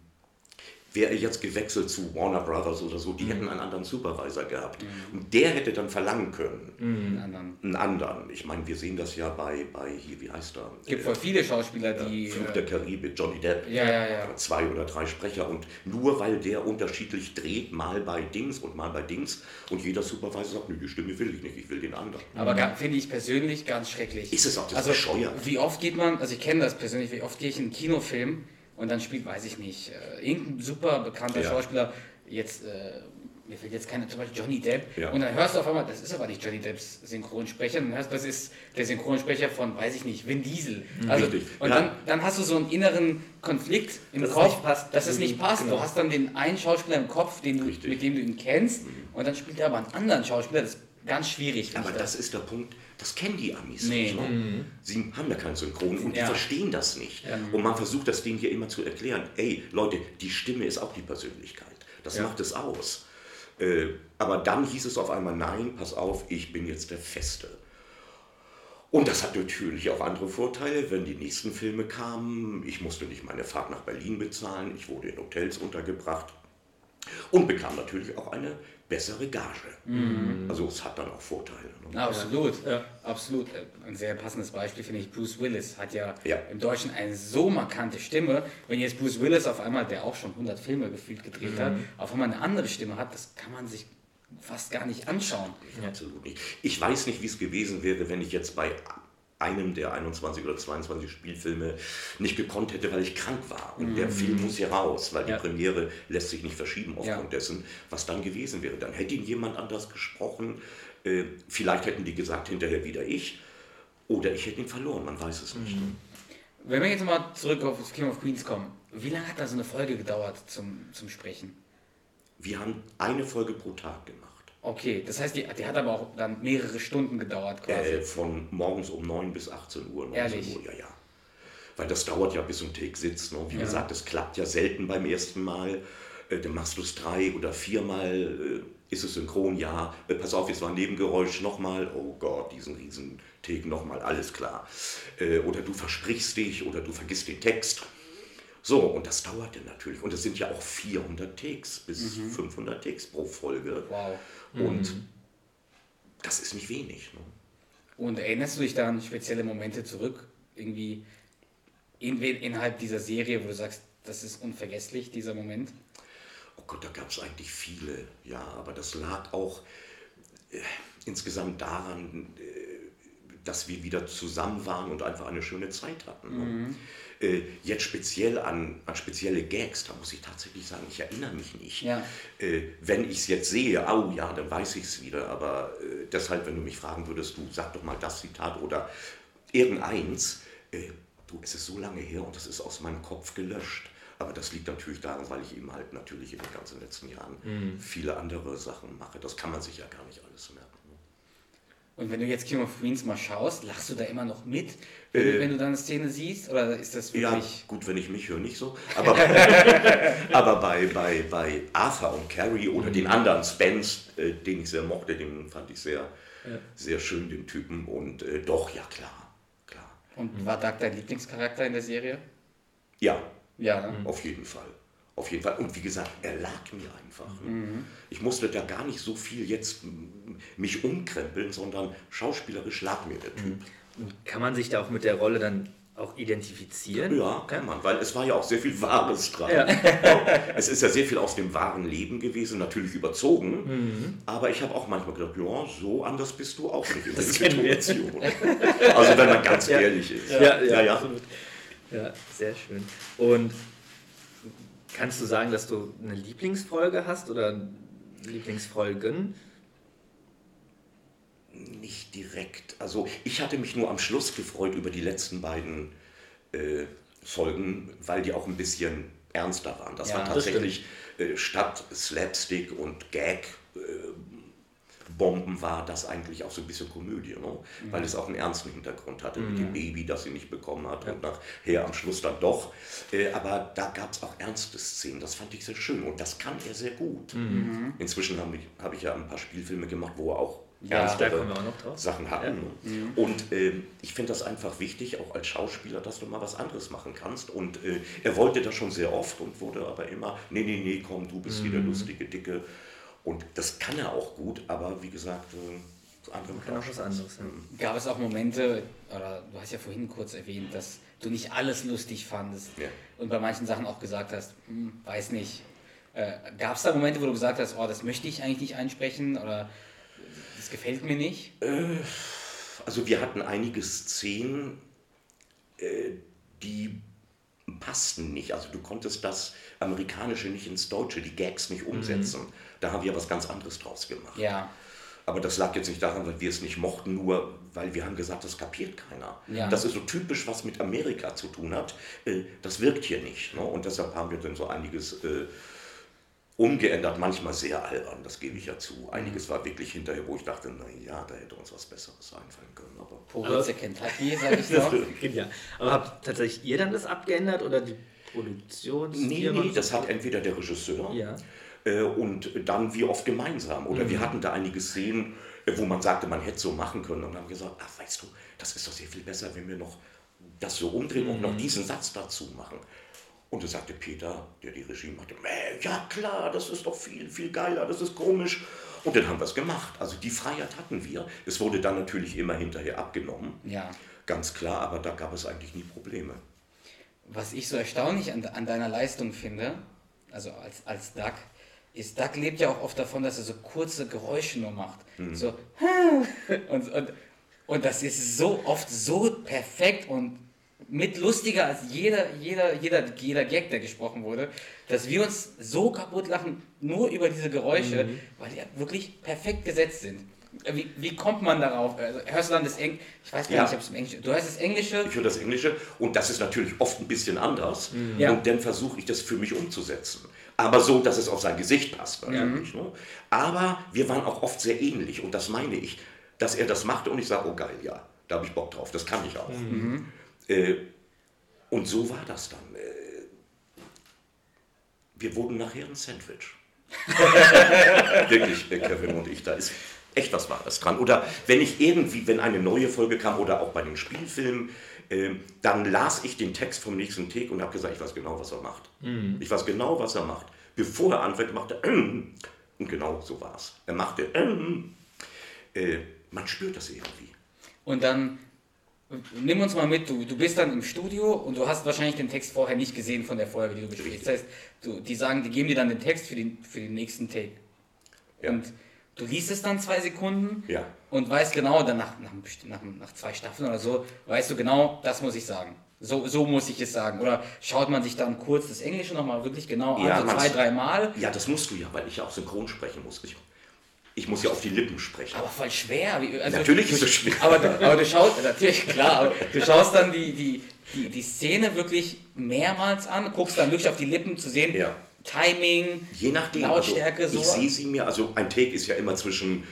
wäre er jetzt gewechselt zu Warner Brothers oder so, die hätten einen anderen Supervisor gehabt. Und der hätte dann verlangen können, Den anderen. einen anderen. Ich meine, wir sehen das ja bei, bei hier, wie heißt er? Es gibt voll viele Schauspieler, die. Fluch der äh, Karibik, Johnny Depp. Ja, ja, ja. Zwei oder drei Sprecher und nur weil der unterschiedlich dreht, mal bei Dings und mal bei Dings und jeder Supervisor sagt, nö, die Stimme will ich nicht, ich will den anderen. Aber ga- finde ich persönlich ganz schrecklich. Ist es auch, das also, ist bescheuert. Wie oft geht man, also ich kenne das persönlich, wie oft gehe ich in einen Kinofilm und dann spielt, weiß ich nicht, äh, irgendein super bekannter Ja. Schauspieler, jetzt, äh, mir fällt jetzt keiner, zum Beispiel Johnny Depp, Ja. und dann hörst du auf einmal, das ist aber nicht Johnny Depps Synchronsprecher, dann hörst du, das ist der Synchronsprecher von, weiß ich nicht, Vin Diesel. Also, Richtig. und Ja. dann, dann hast du so einen inneren Konflikt im Dass es Kopf, nicht passt. dass es nicht passt. Genau. Du hast dann den einen Schauspieler im Kopf, den du, mit dem du ihn kennst, und dann spielt er aber einen anderen Schauspieler, das ganz schwierig. Aber das ist der Punkt, das kennen die Amis Nee. nicht. Ne? Sie haben ja keinen Synchron und Ja. die verstehen das nicht. Und man versucht das denen hier immer zu erklären. Ey, Leute, die Stimme ist auch die Persönlichkeit. Das Ja. macht es aus. Äh, aber dann hieß es auf einmal, nein, pass auf, ich bin jetzt der Feste. Und das hat natürlich auch andere Vorteile, wenn die nächsten Filme kamen. Ich musste nicht meine Fahrt nach Berlin bezahlen, ich wurde in Hotels untergebracht und bekam natürlich auch eine bessere Gage. Also es hat dann auch Vorteile. Ne? Absolut, absolut. Äh, Ein sehr passendes Beispiel finde ich, Bruce Willis hat ja, Ja. im Deutschen eine so markante Stimme. Wenn jetzt Bruce Willis auf einmal, der auch schon 100 Filme gefühlt gedreht hat, auf einmal eine andere Stimme hat, das kann man sich fast gar nicht anschauen. Absolut nicht. Ich weiß nicht, wie es gewesen wäre, wenn ich jetzt bei einem der 21 oder 22 Spielfilme nicht gekonnt hätte, weil ich krank war. Und der Film muss hier raus, weil die Ja. Premiere lässt sich nicht verschieben aufgrund Ja. dessen, was dann gewesen wäre. Dann hätte ihn jemand anders gesprochen. Äh, vielleicht hätten die gesagt, hinterher wieder ich. Oder ich hätte ihn verloren, man weiß es nicht. Wenn wir jetzt mal zurück auf das King of Queens kommen, wie lange hat da so eine Folge gedauert zum, zum Sprechen? Wir haben eine Folge pro Tag gemacht. Okay, das heißt, die, die hat aber auch dann mehrere Stunden gedauert quasi. Äh, von morgens um 9 bis 18 Uhr. 19 Ehrlich? Uhr, ja, ja. Weil das dauert ja, bis ein Take sitzt. Ne? Wie Ja. gesagt, es klappt ja selten beim ersten Mal. Äh, dann machst du es drei oder viermal. Äh, ist es synchron? Ja. Äh, pass auf, jetzt war ein Nebengeräusch. Nochmal. Oh Gott, diesen riesen Take nochmal. Alles klar. Äh, oder du versprichst dich oder du vergisst den Text. So, und das dauerte natürlich. Und es sind ja auch 400 Takes bis 500 Takes pro Folge. Wow. Und das ist nicht wenig. Ne? Und erinnerst du dich da an spezielle Momente zurück? Irgendwie in, innerhalb dieser Serie, wo du sagst, das ist unvergesslich, dieser Moment? Oh Gott, da gab es eigentlich viele, ja, aber das lag auch äh, insgesamt daran, äh, dass wir wieder zusammen waren und einfach eine schöne Zeit hatten. Ne? Äh, jetzt speziell an, an spezielle Gags, da muss ich tatsächlich sagen, ich erinnere mich nicht. Ja. Äh, wenn ich es jetzt sehe, au ja, dann weiß ich es wieder, aber äh, deshalb, wenn du mich fragen würdest, du sag doch mal das Zitat oder irgendeins, äh, du, es ist so lange her und das ist aus meinem Kopf gelöscht. Aber das liegt natürlich daran, weil ich eben halt natürlich in den ganzen letzten Jahren viele andere Sachen mache. Das kann man sich ja gar nicht alles merken. Und wenn du jetzt King of Queens mal schaust, lachst du da immer noch mit, wenn, du, Äh, wenn du da eine Szene siehst? Oder ist das Ja, wirklich... gut, wenn ich mich höre, nicht so. Aber, [laughs] aber bei, bei, bei Arthur und Carrie oder den anderen Spence, äh, den ich sehr mochte, den fand ich sehr, sehr schön, den Typen. Und äh, doch, ja klar, klar. Und war Doug dein Lieblingscharakter in der Serie? Ja, Ja, ne? auf jeden Fall. Auf jeden Fall. Und wie gesagt, er lag mir einfach. ne? Ich musste da gar nicht so viel jetzt mich umkrempeln, sondern schauspielerisch lag mir der Typ. Kann man sich da auch mit der Rolle dann auch identifizieren? Ja, kann man, weil es war ja auch sehr viel Wahres dran. Ja. Es ist ja sehr viel aus dem wahren Leben gewesen, natürlich überzogen, aber ich habe auch manchmal gedacht, ja, so anders bist du auch nicht in der. Situation. Also wenn man ganz ehrlich ist. Ja, ja, ja, ja. Ja, sehr schön. Und kannst du sagen, dass du eine Lieblingsfolge hast oder Lieblingsfolgen? Nicht direkt. Also ich hatte mich nur am Schluss gefreut über die letzten beiden äh, Folgen, weil die auch ein bisschen ernster waren. Das Ja, war das tatsächlich äh, statt Slapstick und Gag. Äh, Bomben war das eigentlich auch so ein bisschen Komödie, ne? weil es auch einen ernsten Hintergrund hatte mit dem Baby, das sie nicht bekommen hat und nachher am Schluss dann doch. Äh, aber da gab es auch ernste Szenen, das fand ich sehr schön und das kann er sehr gut. Inzwischen habe ich, hab ich ja ein paar Spielfilme gemacht, wo er auch Ja, ernstere. Sachen hatten. ne? Und ähm, ich finde das einfach wichtig, auch als Schauspieler, dass du mal was anderes machen kannst. Und äh, er wollte das schon sehr oft und wurde aber immer, nee, nee, nee, komm, du bist hier der lustige Dicke. Und das kann er auch gut, aber wie gesagt, äh, das andere Kann auch was anderes. Ja. Gab es auch Momente, oder du hast ja vorhin kurz erwähnt, dass du nicht alles lustig fandest Ja. und bei manchen Sachen auch gesagt hast, hm, weiß nicht. Äh, Gab es da Momente, wo du gesagt hast, oh, das möchte ich eigentlich nicht einsprechen oder das gefällt mir nicht? Also wir hatten einige Szenen, äh, die passten nicht. Also du konntest das Amerikanische nicht ins Deutsche, die Gags nicht umsetzen. Da haben wir was ganz anderes draus gemacht. Ja, Aber das lag jetzt nicht daran, weil wir es nicht mochten, nur weil wir haben gesagt, das kapiert keiner. Ja. Das ist so typisch, was mit Amerika zu tun hat. Äh, Das wirkt hier nicht. Ne? Und deshalb haben wir dann so einiges äh, Umgeändert, manchmal sehr albern, das gebe ich ja zu. Einiges war wirklich hinterher, wo ich dachte, na ja, da hätte uns was Besseres einfallen können. Aber Purze Kentucky, sag ich [laughs] noch. ja. Aber habt tatsächlich ihr dann das abgeändert oder die Produktions? nee, nee, das hat entweder der Regisseur Ja. Äh, und dann wir oft gemeinsam. Oder Mhm. wir hatten da einige Szenen, äh, wo man sagte, man hätte so machen können. Und dann haben wir gesagt, ach, weißt du, das ist doch sehr viel besser, wenn wir noch das so umdrehen und Mhm. noch diesen Satz dazu machen. Und da sagte Peter, der die Regie machte, "Äh, ja klar, das ist doch viel, viel geiler, das ist komisch. Und dann haben wir es gemacht. Also die Freiheit hatten wir. Es wurde dann natürlich immer hinterher abgenommen. Ja. Ganz klar, aber da gab es eigentlich nie Probleme. Was ich so erstaunlich an, an deiner Leistung finde, also als, als Duck, ist, Duck lebt ja auch oft davon, dass er so kurze Geräusche nur macht. So, [laughs] und, und, und das ist so oft so perfekt und mit lustiger als jeder, jeder, jeder, jeder Gag, der gesprochen wurde, dass wir uns so kaputt lachen, nur über diese Geräusche, weil die ja wirklich perfekt gesetzt sind. Wie, wie kommt man darauf? Also, hörst du dann das Englisch? Ich weiß gar Ja. nicht, ob es im Englischen. Du hörst das Englische? Ich höre das Englische und das ist natürlich oft ein bisschen anders. Ja. Und dann versuche ich das für mich umzusetzen. Aber so, dass es auf sein Gesicht passt. Natürlich, ne? Aber wir waren auch oft sehr ähnlich und das meine ich, dass er das machte und ich sage, oh geil, ja, da habe ich Bock drauf, das kann ich auch. Äh, und so war das dann. Äh, wir wurden nachher ein Sandwich. [laughs] Wirklich, äh, Kevin und ich, da ist echt was Wahres dran. Oder wenn ich irgendwie, wenn eine neue Folge kam oder auch bei den Spielfilmen, äh, dann las ich den Text vom nächsten Take und habe gesagt, ich weiß genau, was er macht. Ich weiß genau, was er macht. Bevor er anfängt, macht er [clears throat] und genau so war es. Er machte [clears throat] äh, man spürt das irgendwie. Und dann nimm uns mal mit, du, du bist dann im Studio und du hast wahrscheinlich den Text vorher nicht gesehen von der Folge, die du besprichst. Das heißt, du, die sagen, die geben dir dann den Text für den, für den nächsten Take. Ja. Und du liest es dann zwei Sekunden Ja. und weißt genau, dann nach, nach, nach, nach zwei Staffeln oder so, weißt du genau, das muss ich sagen. So, so muss ich es sagen. Oder schaut man sich dann kurz das Englische nochmal wirklich genau an, Ja, so man- zwei, dreimal. Ja, das musst du ja, weil ich ja auch synchron sprechen muss. Ich, ich muss ja auf die Lippen sprechen. Aber voll schwer. Also Natürlich ist es schwer. Aber, du- aber du schaust, natürlich, klar, du schaust dann die, die, die, die Szene wirklich mehrmals an, guckst dann wirklich auf die Lippen zu sehen, Ja. Timing, Je nachdem. Lautstärke, also, so. Ich sehe sie mir, also ein Take ist ja immer zwischen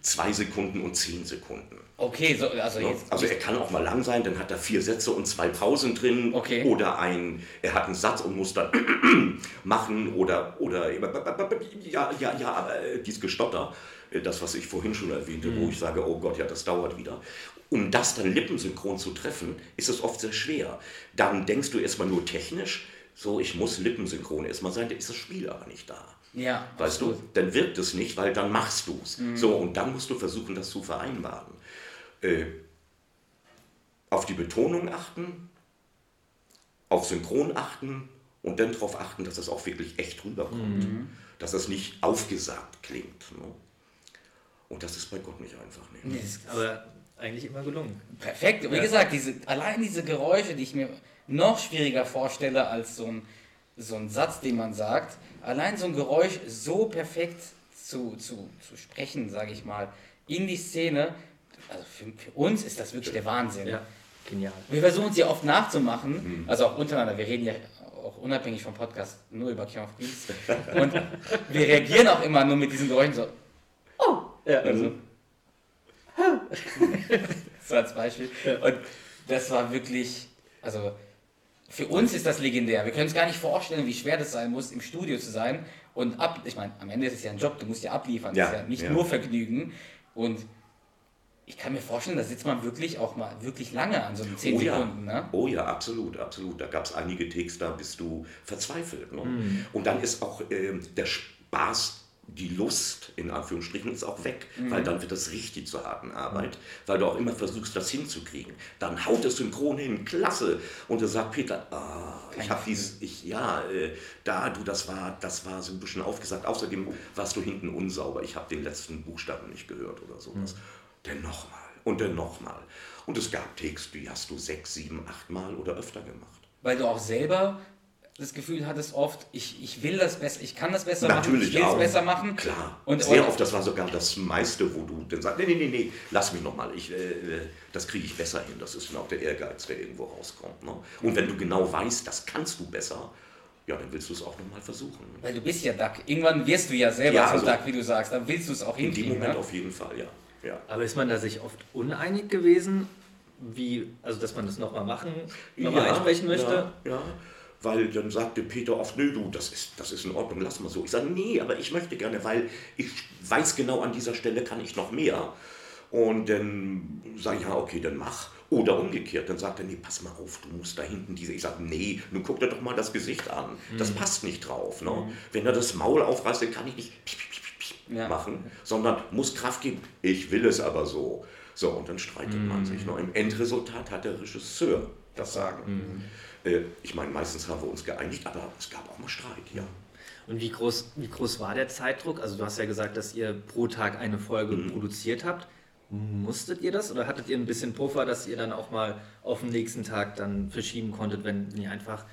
zwei Sekunden und zehn Sekunden. Okay, so, also Ne? jetzt. Also er kann auch mal lang sein, dann hat er vier Sätze und zwei Pausen drin. Okay. Oder ein, er hat einen Satz und muss dann [clears throat] machen oder, oder ja, ja, ja, aber äh, dieses Gestotter, äh, das, was ich vorhin schon erwähnte, wo ich sage, oh Gott, ja, das dauert wieder. Um das dann lippensynchron zu treffen, ist es oft sehr schwer. Dann denkst du erstmal nur technisch, so, ich muss lippensynchron erstmal sein, dann ist das Spiel aber nicht da. ja, Weißt du, dann wirkt es nicht, weil dann machst du es. Mhm. So, und dann musst du versuchen, das zu vereinbaren. Äh, auf die Betonung achten, auf Synchron achten und dann darauf achten, dass das auch wirklich echt rüberkommt. Mhm. Dass das nicht aufgesagt klingt. Ne? Und das ist bei Gott nicht einfach. Ne? Aber eigentlich immer gelungen. Perfekt. Wie gesagt, diese, allein diese Geräusche, die ich mir noch schwieriger vorstelle als so ein, so ein Satz, den man sagt, allein so ein Geräusch so perfekt zu, zu, zu sprechen, sage ich mal, in die Szene, also für, für uns ist das wirklich der Wahnsinn. Ja, genial. Wir versuchen es ja oft nachzumachen, also auch untereinander. Wir reden ja auch unabhängig vom Podcast nur über King of Queens. Und wir reagieren auch immer nur mit diesen Geräuschen so. Oh! Ja, Also. [laughs] so als Beispiel. Und das war wirklich, also für uns ist das legendär. Wir können uns gar nicht vorstellen, wie schwer das sein muss, im Studio zu sein und ab. Ich meine, am Ende ist es ja ein Job, du musst ja abliefern, das Ja, ist ja nicht ja. nur Vergnügen. Und ich kann mir vorstellen, da sitzt man wirklich auch mal wirklich lange an so einen 10 Oh ja. Sekunden. Ne? oh ja, absolut, absolut. Da gab es einige Takes, da bist du verzweifelt. Ne? Mhm. Und dann ist auch ähm, der Spaß, die Lust in Anführungsstrichen ist auch weg, Mhm. weil dann wird das richtig zur harten Arbeit, weil du auch immer versuchst, das hinzukriegen. Dann haut es synchron hin, klasse. Und da sagt Peter, ah, ich habe dieses, ich, ja, äh, da, du, das war, das war so ein bisschen aufgesagt. Außerdem warst du hinten unsauber. Ich habe den letzten Buchstaben nicht gehört oder sowas. Dann nochmal und dann nochmal. Und es gab Takes, die hast du sechs, sieben, acht Mal oder öfter gemacht. Weil du auch selber das Gefühl hattest oft, ich, ich will das besser, ich kann das besser Natürlich machen, ich will es besser machen. Klar. Und, Sehr und, oft, das war sogar das meiste, wo du dann sagst, nee, nee, nee, nee, lass mich nochmal, ich, äh, äh, das kriege ich besser hin. Das ist dann auch der Ehrgeiz, der irgendwo rauskommt. Ne? Und wenn du genau weißt, das kannst du besser, ja, dann willst du es auch nochmal versuchen. Weil du bist ja Duck. Irgendwann wirst du ja selber Ja, zum also- Duck, wie du sagst. Dann willst du es auch In dem hinkriegen. Moment ne? auf jeden Fall, ja. ja. Aber ist man da sich oft uneinig gewesen, wie, also dass man das nochmal machen, nochmal einsprechen möchte? Ja, ja, weil dann sagte Peter oft, nö, du, das ist, das ist in Ordnung, lass mal so. Ich sage, nee, aber ich möchte gerne, weil ich weiß genau, an dieser Stelle kann ich noch mehr. Und dann sage ich, ja, okay, dann mach. Oder umgekehrt, dann sagt er, nee, pass mal auf, du musst da hinten diese. Ich sage, nee, nun guck dir doch mal das Gesicht an. Das passt nicht drauf. Ne? Wenn er das Maul aufreißt, dann kann ich nicht piep, piep, piep, Ja. machen, sondern muss Kraft geben. Ich will es aber so. So, und dann streitet man sich. Ne? Im Endresultat hat der Regisseur das Sagen. Äh, ich meine, meistens haben wir uns geeinigt, aber es gab auch mal Streit, ja. Und wie groß, wie groß war der Zeitdruck? Also du hast ja gesagt, dass ihr pro Tag eine Folge Mhm. produziert habt. Musstet ihr das oder hattet ihr ein bisschen Puffer, dass ihr dann auch mal auf den nächsten Tag dann verschieben konntet, wenn ihr einfach,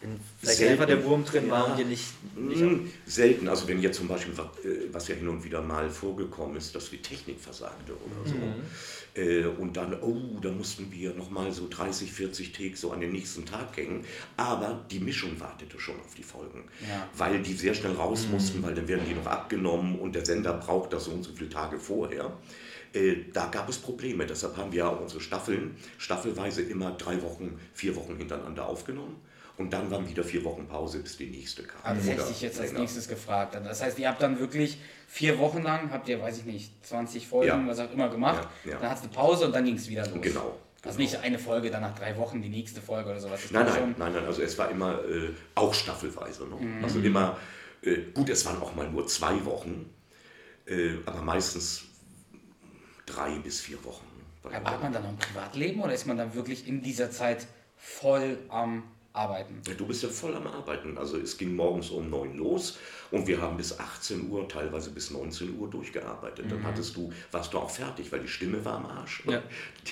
wenn vielleicht Selten. einfach der Wurm drin war Ja. und ihr nicht, nicht Mm, Selten, also wenn jetzt zum Beispiel, was, äh, was ja hin und wieder mal vorgekommen ist, dass die Technik versagte oder so. Äh, Und dann, oh, da mussten wir nochmal so 30, 40 Takes so an den nächsten Tag hängen. Aber die Mischung wartete schon auf die Folgen. Ja. Weil die sehr schnell raus mussten, weil dann werden die noch abgenommen und der Sender braucht das so und so viele Tage vorher. Äh, da gab es Probleme. Deshalb haben wir unsere Staffeln staffelweise immer drei Wochen, vier Wochen hintereinander aufgenommen. Und dann waren wieder vier Wochen Pause, bis die nächste kam. Aber das hätte ich jetzt als länger. nächstes gefragt. Also Das heißt, ihr habt dann wirklich vier Wochen lang, habt ihr, weiß ich nicht, 20 Folgen, Ja. was auch immer gemacht. Ja, ja. Dann es eine Pause und dann ging es wieder los. Genau. Also nicht eine Folge, dann nach drei Wochen die nächste Folge oder sowas. Nein, nein, nein, nein, also es war immer äh, auch staffelweise. Ne? Mhm. Also immer, äh, gut, es waren auch mal nur zwei Wochen, äh, aber meistens drei bis vier Wochen. Weil- Aber hat man dann noch ein Privatleben oder ist man dann wirklich in dieser Zeit voll am Arbeiten? Du bist ja voll am Arbeiten. Also es ging morgens um neun los und wir haben bis 18 Uhr, teilweise bis 19 Uhr durchgearbeitet. Mhm. Dann hattest du, warst du auch fertig, weil die Stimme war am Arsch. Ja.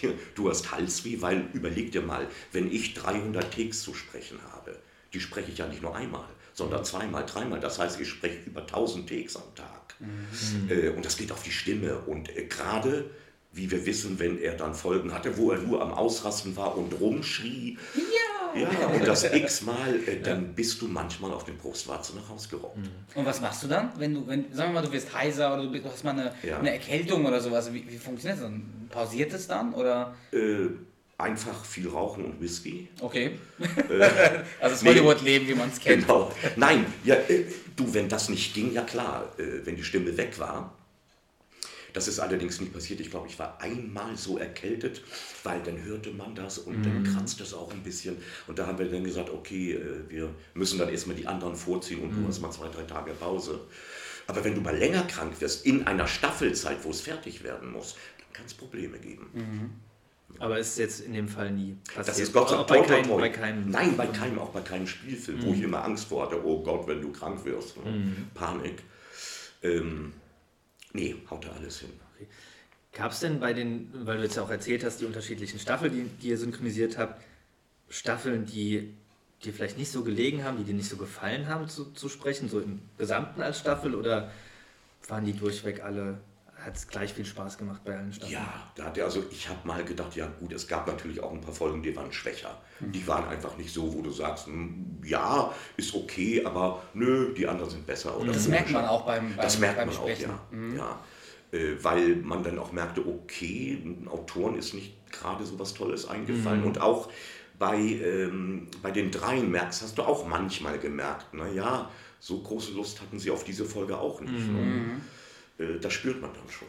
Die- Du hast Halsweh, weil überleg dir mal, wenn ich 300 Takes zu sprechen habe, die spreche ich ja nicht nur einmal, sondern zweimal, dreimal. Das heißt, ich spreche über 1000 Takes am Tag. Äh, und das geht auf die Stimme. Und äh, gerade, wie wir wissen, wenn er dann Folgen hatte, wo er nur am Ausrasten war und rumschrie, ja, und das x-mal, äh, dann bist du manchmal auf den Brustwarzen nach Hause gerobbt. Und was machst du dann, wenn du, wenn, sagen wir mal, du wirst heiser oder du hast mal eine, Ja. eine Erkältung oder sowas? Wie, wie funktioniert das dann? Pausiert es dann oder? Äh, einfach viel rauchen und Whisky. Okay. Äh, [laughs] also das nee. Hollywood-Leben, wie man es kennt. Genau. Nein, ja, äh, du, wenn das nicht ging, ja klar, äh, wenn die Stimme weg war. Das ist allerdings nicht passiert. Ich glaube, ich war einmal so erkältet, weil dann hörte man das und dann kratzt es auch ein bisschen. Und da haben wir dann gesagt, okay, äh, wir müssen dann erstmal die anderen vorziehen und du hast mal zwei, drei Tage Pause. Aber wenn du mal länger krank wirst, in einer Staffelzeit, wo es fertig werden muss, dann kann es Probleme geben. Aber ist jetzt in dem Fall nie passiert. Das ist Gott sei Dank bei, kein, bei keinem. Nein, bei keinem, auch bei keinem Spielfilm, wo ich immer Angst vor hatte, oh Gott, wenn du krank wirst. Ne? Panik. Ähm, nee, haut da alles hin. Gab es denn bei den, weil du jetzt ja auch erzählt hast, die unterschiedlichen Staffeln, die, die ihr synchronisiert habt, Staffeln, die dir vielleicht nicht so gelegen haben, die dir nicht so gefallen haben zu, zu sprechen, so im Gesamten als Staffel oder waren die durchweg alle, hat es gleich viel Spaß gemacht bei allen Staffeln? Ja, da hat er also, ich habe mal gedacht, ja gut, es gab natürlich auch ein paar Folgen, die waren schwächer. Die waren einfach nicht so, wo du sagst, hm, ja, ist okay, aber nö, die anderen sind besser. Oder Das merkt man auch beim, beim, Das merkt beim man auch, Sprechen. Mhm. ja. ja. Äh, weil man dann auch merkte, okay, Autoren ist nicht gerade so was Tolles eingefallen. Mhm. Und auch bei, ähm, bei den dreien merkst, hast du auch manchmal gemerkt, naja, so große Lust hatten sie auf diese Folge auch nicht. Mhm. Äh, das spürt man dann schon.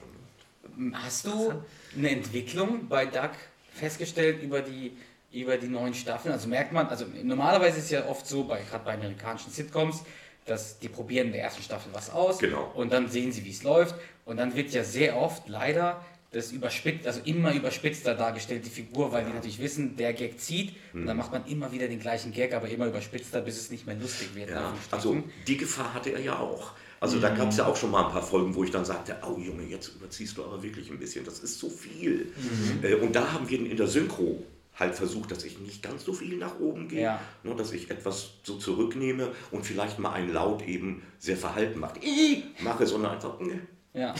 Hast du eine Entwicklung bei Duck festgestellt über die, über die neuen Staffeln? Also merkt man, also normalerweise ist es ja oft so, bei, gerade bei amerikanischen Sitcoms, dass die probieren in der ersten Staffel was aus Genau. und dann sehen sie, wie es läuft. Und dann wird ja sehr oft leider das überspitzt, also immer überspitzter dargestellt, die Figur, weil die natürlich wissen, der Gag zieht und dann macht man immer wieder den gleichen Gag, aber immer überspitzter, bis es nicht mehr lustig wird. Ja, also die Gefahr hatte er ja auch. Also da gab es ja auch schon mal ein paar Folgen, wo ich dann sagte, oh Junge, jetzt überziehst du aber wirklich ein bisschen, das ist so viel. Äh, Und da haben wir in der Synchro halt versucht, dass ich nicht ganz so viel nach oben gehe, Ja. nur dass ich etwas so zurücknehme und vielleicht mal einen Laut eben sehr verhalten mache. Ich mache, sondern einfach, ne, ja.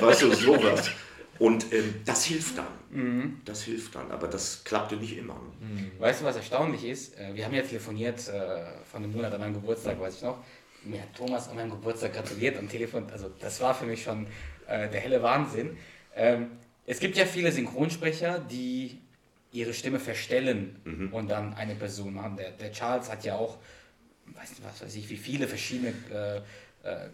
weißt du, sowas. Und ähm, das hilft dann. Mhm. Das hilft dann, aber das klappte nicht immer. Mhm. Weißt du, was erstaunlich ist? Äh, wir haben ja telefoniert äh, von einem Monat an meinem Geburtstag, weiß ich noch. Mir hat Thomas an meinem Geburtstag gratuliert am Telefon. Also das war für mich schon äh, der helle Wahnsinn. Ähm, es gibt ja viele Synchronsprecher, die ihre Stimme verstellen mhm. und dann eine Person machen. Der, der Charles hat ja auch, weiß nicht, was weiß ich, wie viele verschiedene äh, äh,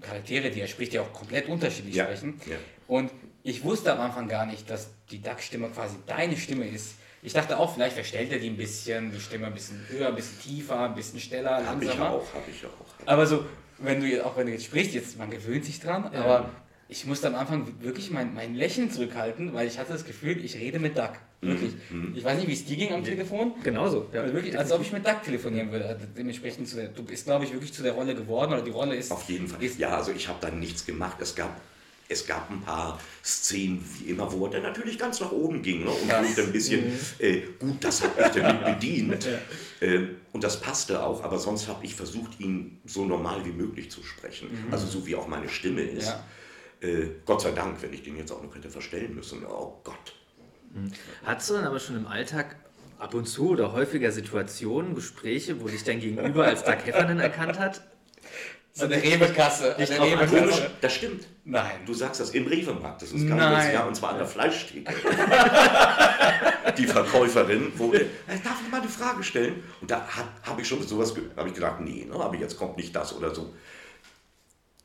Charaktere, die er spricht, die auch komplett unterschiedlich ja. sprechen. Ja. Und ich wusste am Anfang gar nicht, dass die Duck-Stimme quasi deine Stimme ist. Ich dachte auch, vielleicht verstellt er die ein bisschen, die Stimme ein bisschen höher, ein bisschen tiefer, ein bisschen schneller, hab langsamer. Habe ich auch, habe ich auch. Aber so, wenn du auch wenn du jetzt sprichst, jetzt man gewöhnt sich dran, ja. aber ich musste am Anfang wirklich mein, mein Lächeln zurückhalten, weil ich hatte das Gefühl, ich rede mit Duck. Mhm. Wirklich. Mhm. Ich weiß nicht, wie es dir ging am Telefon. Genauso. Ja. Also wirklich, als ob ich mit Duck telefonieren würde. Also dementsprechend zu der, du bist, glaube ich, wirklich zu der Rolle geworden oder die Rolle ist. Auf jeden Fall. ja, also ich habe da nichts gemacht. Es gab, es gab ein paar Szenen, wie immer, wo er dann natürlich ganz nach oben ging ne? und ja. ein bisschen, mhm. äh, gut, das hat mich damit [laughs] bedient. Ja. Äh, und das passte auch, aber sonst habe ich versucht, ihn so normal wie möglich zu sprechen. Mhm. Also so wie auch meine Stimme ist. Ja. Äh, Gott sei Dank, wenn ich den jetzt auch noch hätte verstellen müssen. Oh Gott. Hm. Hattest du dann aber schon im Alltag ab und zu oder häufiger Situationen, Gespräche, wo dich dein Gegenüber als Doug Heffernan erkannt hat? So eine Rewe-Kasse. Rewe das stimmt. Nein. Du sagst das im Rewe-Markt. Das ist ganz. Ja, und zwar an der Fleischtheke. [laughs] die Verkäuferin wurde, äh, darf ich mal eine Frage stellen? Und da habe ich schon sowas, habe ich gedacht, nee, ne, aber jetzt kommt nicht das oder so.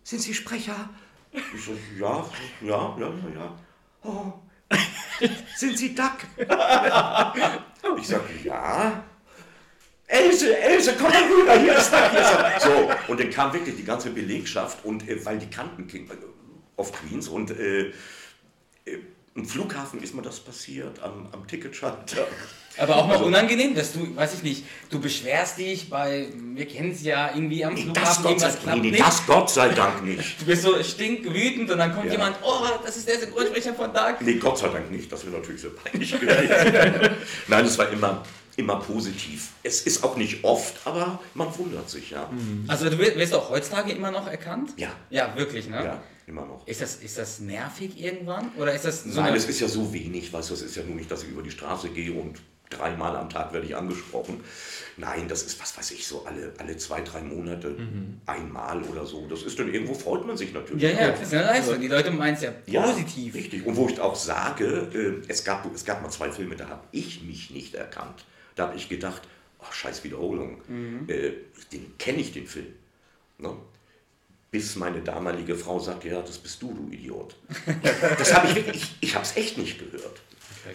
Sind Sie Sprecher? Ich so, ja, ja, ja, ja. Oh, [laughs] sind Sie Duck? [laughs] Ich sage, ja. Else, Else, komm mal rüber, hier ist Duck. Hier ist. So, und dann kam wirklich die ganze Belegschaft und äh, weil die kannten King of Queens und äh, äh, im Flughafen ist mir das passiert, am, am Ticketschalter. Aber auch mal also, unangenehm, dass du, weiß ich nicht, du beschwerst dich bei, wir kennen es ja irgendwie am nee, Flughafen, irgendwas klappt nee, nee, nicht. Das Gott sei Dank nicht. Du bist so stinkwütend und dann kommt ja. jemand, oh, das ist der Synchronsprecher von Dark. Nee, Gott sei Dank nicht, das wäre natürlich sehr peinlich gewesen. [laughs] Nein, es war immer, immer positiv. Es ist auch nicht oft, aber man wundert sich, ja. Mhm. Also du wirst auch heutzutage immer noch erkannt? Ja. Ja, wirklich, ne? Ja, immer noch. Ist das, ist das nervig irgendwann? Oder ist das so Nein, es ist ja so wenig, weißt du, es ist ja nur nicht, dass ich über die Straße gehe und dreimal am Tag werde ich angesprochen. Nein, das ist, was weiß ich, so alle, alle zwei, drei Monate mhm. einmal oder so. Das ist dann irgendwo, freut man sich natürlich. Ja, ja, das ist ja Leistung. Die Leute meinen es ja positiv. Ja, richtig. Und wo ich auch sage, äh, es, gab, es gab mal zwei Filme, da habe ich mich nicht erkannt. Da habe ich gedacht, oh, scheiß Wiederholung, mhm. äh, den kenne ich, den Film. Ne? Bis meine damalige Frau sagte, ja, das bist du, du Idiot. [laughs] das habe ich wirklich, ich, ich habe es echt nicht gehört.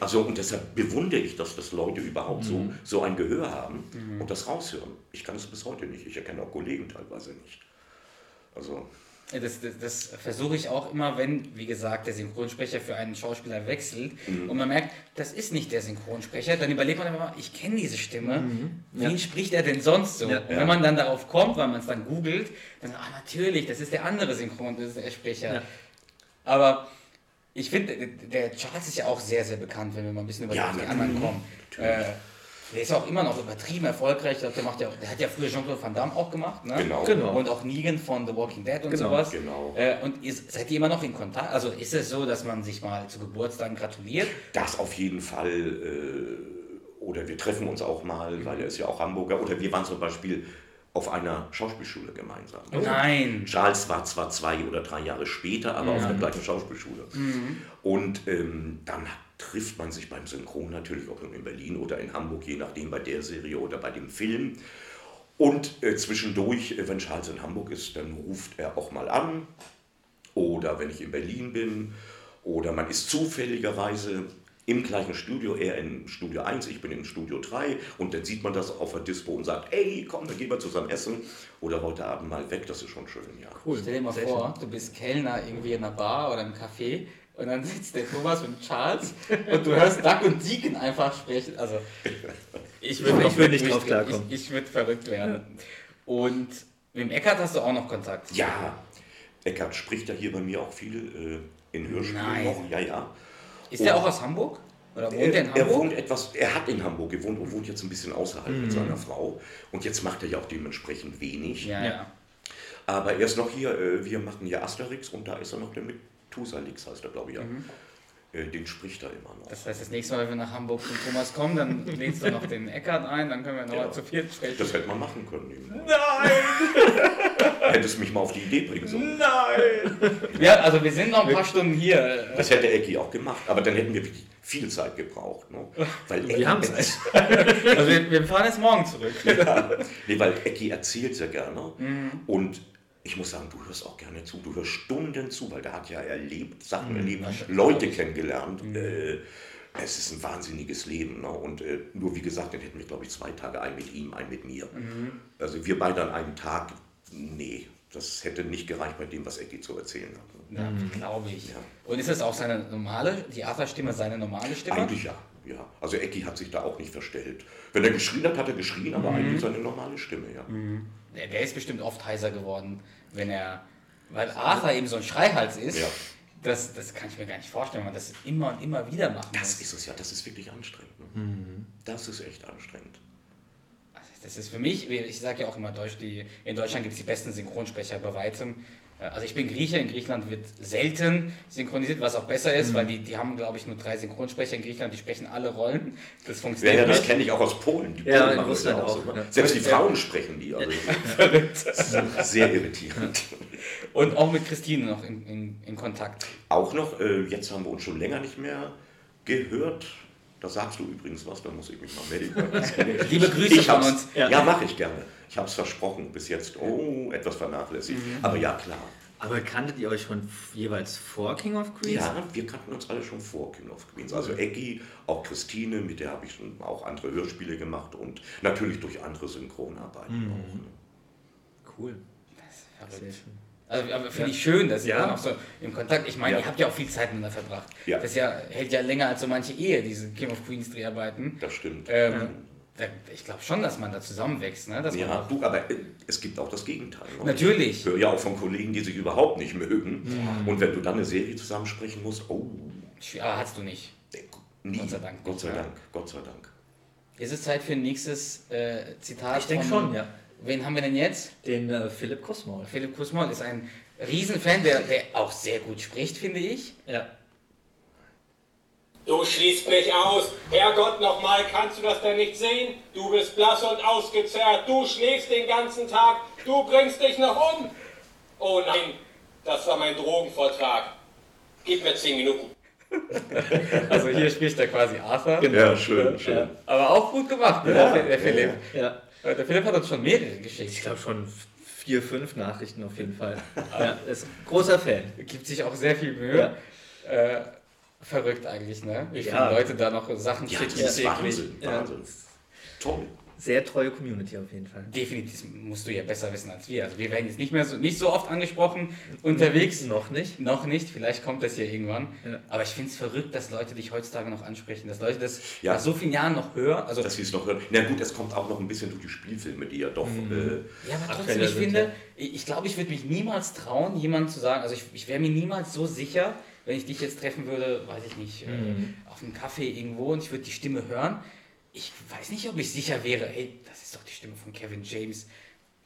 Also und deshalb bewundere ich das, dass Leute überhaupt mhm. so, so ein Gehör haben mhm. und das raushören. Ich kann es bis heute nicht. Ich erkenne auch Kollegen teilweise nicht. Also. Das, das, das versuche ich auch immer, wenn, wie gesagt, der Synchronsprecher für einen Schauspieler wechselt mhm. und man merkt, das ist nicht der Synchronsprecher, dann überlegt man immer, ich kenne diese Stimme, mhm. ja. wen spricht er denn sonst so? Ja, und wenn man dann darauf kommt, weil man es dann googelt, dann, ah, natürlich, das ist der andere Synchronsprecher. Ja. Aber ich finde, der Charles ist ja auch sehr, sehr bekannt, wenn wir mal ein bisschen über ja, die anderen kommen. Äh, der ist auch immer noch übertrieben erfolgreich. Der, macht ja, der hat ja früher Jean-Claude Van Damme auch gemacht. Ne? Genau. genau. Und auch Negan von The Walking Dead und genau, sowas. Genau. Äh, und ihr, seid ihr immer noch in Kontakt? Also ist es so, dass man sich mal zu Geburtstagen gratuliert? Das auf jeden Fall. Äh, oder wir treffen uns auch mal, weil er ist ja auch Hamburger. Oder wir waren zum Beispiel auf einer Schauspielschule gemeinsam. Oh nein! Charles war zwar zwei oder drei Jahre später, aber ja. auf der gleichen Schauspielschule. Mhm. Und ähm, dann trifft man sich beim Synchron natürlich auch in Berlin oder in Hamburg, je nachdem bei der Serie oder bei dem Film. Und äh, zwischendurch, äh, wenn Charles in Hamburg ist, dann ruft er auch mal an. Oder wenn ich in Berlin bin. Oder man ist zufälligerweise im gleichen Studio, er in Studio 1, ich bin in Studio 3 und dann sieht man das auf der Dispo und sagt, ey, komm, dann gehen wir zusammen essen oder heute Abend mal weg, das ist schon schön, ja. Cool. Stell dir mal Sehr vor, schön. du bist Kellner irgendwie in einer Bar oder im Café und dann sitzt der Thomas und Charles und du hörst Duck und Deacon einfach sprechen, also ich würde ich würd nicht drauf klarkommen. Ich, ich würde verrückt werden. Und mit dem Eckart hast du auch noch Kontakt? Ja, Eckart spricht ja hier bei mir auch viel äh, in Hörspielen noch, ja, ja. Ist der auch aus Hamburg? Oder wohnt er, in Hamburg? Er wohnt etwas, er hat in Hamburg gewohnt und wohnt jetzt ein bisschen außerhalb mhm. mit seiner Frau. Und jetzt macht er ja auch dementsprechend wenig. Ja, ja. Aber er ist noch hier, äh, wir machen hier Asterix und da ist er noch der Methusalix, heißt er, glaube ich, ja. Mhm. Äh, den spricht er immer noch. Das heißt, das nächste Mal, wenn wir nach Hamburg zum Thomas kommen, dann lädst du noch den Eckart ein, dann können wir nochmal Ja. zu viert sprechen. Das hätte man machen können. Eben. Nein! [laughs] Hättest mich mal auf die Idee bringen sollen. Nein! Ja, also wir sind noch ein paar Stunden hier. Das hätte Ecki auch gemacht, aber dann hätten wir wirklich viel Zeit gebraucht. Ne? Weil Ecki, haben Also wir, wir fahren jetzt morgen zurück. ja, nee, weil Ecki erzählt sehr gerne. Mhm. Und ich muss sagen, du hörst auch gerne zu. Du hörst Stunden zu, weil der hat ja erlebt, Sachen Mhm. erlebt, Leute kennengelernt. Äh, es ist ein wahnsinniges Leben. Ne? Und äh, nur wie gesagt, dann hätten wir, glaube ich, zwei Tage, ein mit ihm, ein mit mir. Mhm. Also wir beide an einem Tag, nee, das hätte nicht gereicht bei dem, was Ecki zu erzählen hat. Ne? Ja, glaube ich. Ja. Und ist das auch seine normale, die Arthur-Stimme seine normale Stimme? Eigentlich ja. ja. Also Ecki hat sich da auch nicht verstellt. Wenn er geschrien hat, hat er geschrien, aber Mhm. eigentlich seine normale Stimme, ja. Der, der ist bestimmt oft heiser geworden, wenn er. Weil Arthur eben so ein Schreihals ist. Ja. Das, das kann ich mir gar nicht vorstellen, wenn man das immer und immer wieder machen Das muss. ist es ja, das ist wirklich anstrengend. Ne? Das ist echt anstrengend. Also Das ist für mich, ich sage ja auch immer, Deutsch, die, in Deutschland gibt es die besten Synchronsprecher bei weitem. Äh, Also ich bin Grieche, in Griechenland wird selten synchronisiert, was auch besser ist, weil die, die haben, glaube ich, nur drei Synchronsprecher in Griechenland, die sprechen alle Rollen. Das Ja, funktioniert ja, das nicht. kenne ich auch aus Polen. Die Ja, Polen in machen das Russland so, auch, ne? ja. Selbst die Ja. Frauen sprechen die. Also [laughs] sehr irritierend. Und auch mit Christine noch in, in, in Kontakt. Auch noch, äh, jetzt haben wir uns schon länger nicht mehr gehört. Da sagst du übrigens was, da muss ich mich mal melden. [laughs] Liebe Grüße Ich von uns. ja, Ja. mache ich gerne. Ich habe es versprochen, bis jetzt oh, etwas vernachlässigt. Mhm. Aber ja, klar. Aber kanntet ihr euch schon jeweils vor King of Queens? Ja, wir kannten uns alle schon vor King of Queens. Also Eggy, auch Christine, mit der habe ich schon auch andere Hörspiele gemacht und natürlich durch andere Synchronarbeiten auch. Ne? Cool. Verrückt. Sehr schön. Also, aber finde ich schön, dass ihr Ja. dann auch so im Kontakt, ich meine, Ja. ihr habt ja auch viel Zeit miteinander verbracht. Ja. Das ja, hält ja länger als so manche Ehe, diese King of Queens Dreharbeiten. Das stimmt. Ähm, da, ich glaube schon, dass man da zusammenwächst. Ne? Ja, auch, du, aber äh, es gibt auch das Gegenteil. ne? Natürlich. Ich höre ja auch von Kollegen, die sich überhaupt nicht mögen. Und wenn du dann eine Serie zusammensprechen musst, oh, aber hast du nicht. nie. Gott sei Dank Gott sei ja. Dank, Gott sei Dank. Ist es Zeit für ein nächstes äh, Zitat? Ich denke schon, ja. Wen haben wir denn jetzt? Den äh, Philipp Kosmol. Philipp Kusmol ist ein Riesenfan, der, der auch sehr gut spricht, finde ich. Ja. Du schließt mich aus. Herrgott, nochmal, kannst du das denn nicht sehen? Du bist blass und ausgezehrt. Du schläfst den ganzen Tag. Du bringst dich noch um. Oh nein, das war mein Drogenvortrag. Gib mir zehn Minuten. [laughs] Also hier spricht er quasi Arthur. Ja, schön, schön. Ja. Aber auch gut gemacht, ne, der, der Philipp. Ja. Äh, Der Philipp hat uns schon mehrere geschickt. Ich glaube schon vier, fünf Nachrichten auf jeden Fall. [laughs] ja, ist ein großer Fan. gibt sich auch sehr viel Mühe. Äh, verrückt eigentlich, ne? Wie viele Ja. Leute da noch Sachen Ja, schicken. das ist. Wahnsinn, Ja. Wahnsinn. Toll. Sehr treue Community auf jeden Fall. Definitiv musst du ja besser wissen als wir. Also wir werden jetzt nicht mehr so, nicht so oft angesprochen unterwegs. Noch nicht. Noch nicht, vielleicht kommt das hier irgendwann. Ja. Aber ich finde es verrückt, dass Leute dich heutzutage noch ansprechen, dass Leute das Ja. nach so vielen Jahren noch hören. Also, Dass sie es noch hören. Na gut, es kommt auch noch ein bisschen durch die Spielfilme, die ja doch. Äh, ja, aber trotzdem, ich finde, ja. ich, glaube, ich würde mich niemals trauen, jemandem zu sagen, also ich, ich wäre mir niemals so sicher, wenn ich dich jetzt treffen würde, weiß ich nicht, Mhm. äh, auf einem Café irgendwo und ich würde die Stimme hören. Ich weiß nicht, ob ich sicher wäre, hey, das ist doch die Stimme von Kevin James.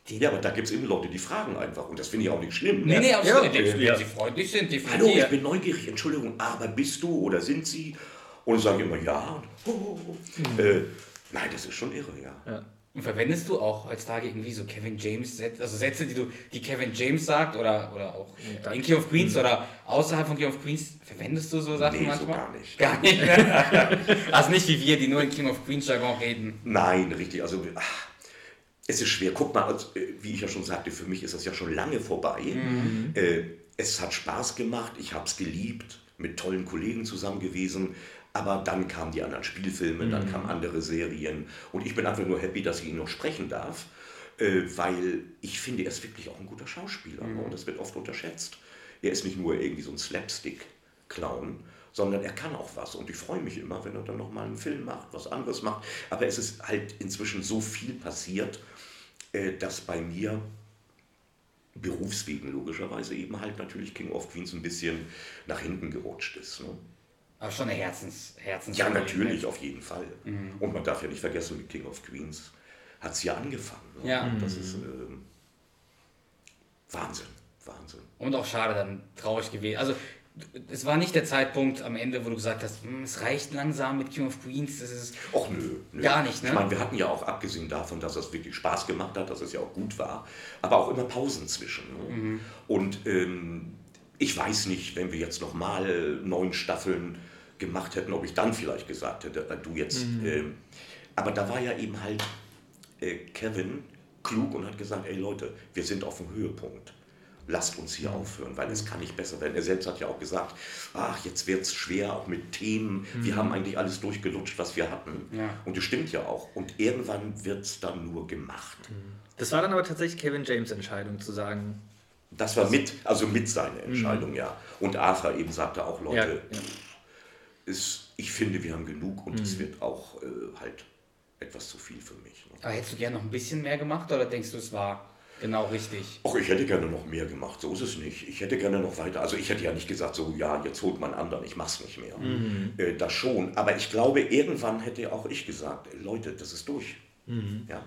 Den ja, aber da gibt es eben Leute, die fragen einfach. Und das finde ich auch nicht schlimm. Nee, nee, Ja, absolut. ja. wenn Ja. sie freundlich sind, Hallo, ich bin neugierig, Entschuldigung, aber bist du oder sind sie? Und ich sage immer ja. Und, oh, oh, oh. Äh, nein, das ist schon irre, ja. Ja. Und verwendest du auch heutzutage irgendwie so Kevin James Sätze, also Sätze, die du, die Kevin James sagt oder, oder auch in King of Queens oder außerhalb von King of Queens, verwendest du so Sachen Nee, so manchmal? gar nicht. Gar nicht. ne? [laughs] also nicht wie wir, die nur in King of Queens Jargon reden. Nein, richtig. Also, ach, es ist schwer. Guck mal, also, äh, wie ich ja schon sagte, für mich ist das ja schon lange vorbei. Äh, es hat Spaß gemacht, ich habe es geliebt, mit tollen Kollegen zusammen gewesen. Aber dann kamen die anderen Spielfilme, dann kamen andere Serien. Und ich bin einfach nur happy, dass ich ihn noch sprechen darf, äh, weil ich finde, er ist wirklich auch ein guter Schauspieler. ne? Und das wird oft unterschätzt. Er ist nicht nur irgendwie so ein Slapstick-Clown, sondern er kann auch was. Und ich freue mich immer, wenn er dann nochmal einen Film macht, was anderes macht. Aber es ist halt inzwischen so viel passiert, äh, dass bei mir berufswegen logischerweise eben halt natürlich King of Queens ein bisschen nach hinten gerutscht ist. Ne? Aber schon eine Herzens, Herzens Ja, natürlich, auf jeden Fall. Und man darf ja nicht vergessen, mit King of Queens hat es ja angefangen. Ne? Ja. Das ist ähm, Wahnsinn, Wahnsinn. Und auch schade, dann traurig gewesen. Also es war nicht der Zeitpunkt am Ende, wo du gesagt hast, "Hm, es reicht langsam mit King of Queens, das ist Och nö, nö. Gar nicht, ne? Ich meine, wir hatten ja auch, abgesehen davon, dass es wirklich Spaß gemacht hat, dass es ja auch gut war, aber auch immer Pausen zwischen. Ne? Mhm. Und ähm, ich weiß nicht, wenn wir jetzt nochmal neun Staffeln gemacht hätten, ob ich dann vielleicht gesagt hätte, äh, du jetzt. Mhm. ähm, aber da war ja eben halt äh, Kevin klug und hat gesagt, ey Leute, wir sind auf dem Höhepunkt. Lasst uns hier aufhören, weil es kann nicht besser werden. Er selbst hat ja auch gesagt, ach, jetzt wird es schwer, auch mit Themen. Wir haben eigentlich alles durchgelutscht, was wir hatten. Ja. Und das stimmt ja auch. Und irgendwann wird es dann nur gemacht. Das war dann aber tatsächlich Kevin James Entscheidung zu sagen. Das war mit, also mit seiner Entscheidung, ja. Und Arthur eben sagte auch, Leute, Ja, ja. Ist, ich finde, wir haben genug und es wird auch äh, halt etwas zu viel für mich. Ne? Aber hättest du gerne noch ein bisschen mehr gemacht oder denkst du, es war genau richtig? Och, ich hätte gerne noch mehr gemacht, so ist es nicht. Ich hätte gerne noch weiter. Also ich hätte ja nicht gesagt, so ja, jetzt holt man anderen, ich mach's nicht mehr. Äh, das schon. Aber ich glaube, irgendwann hätte auch ich gesagt, Leute, das ist durch. Ja.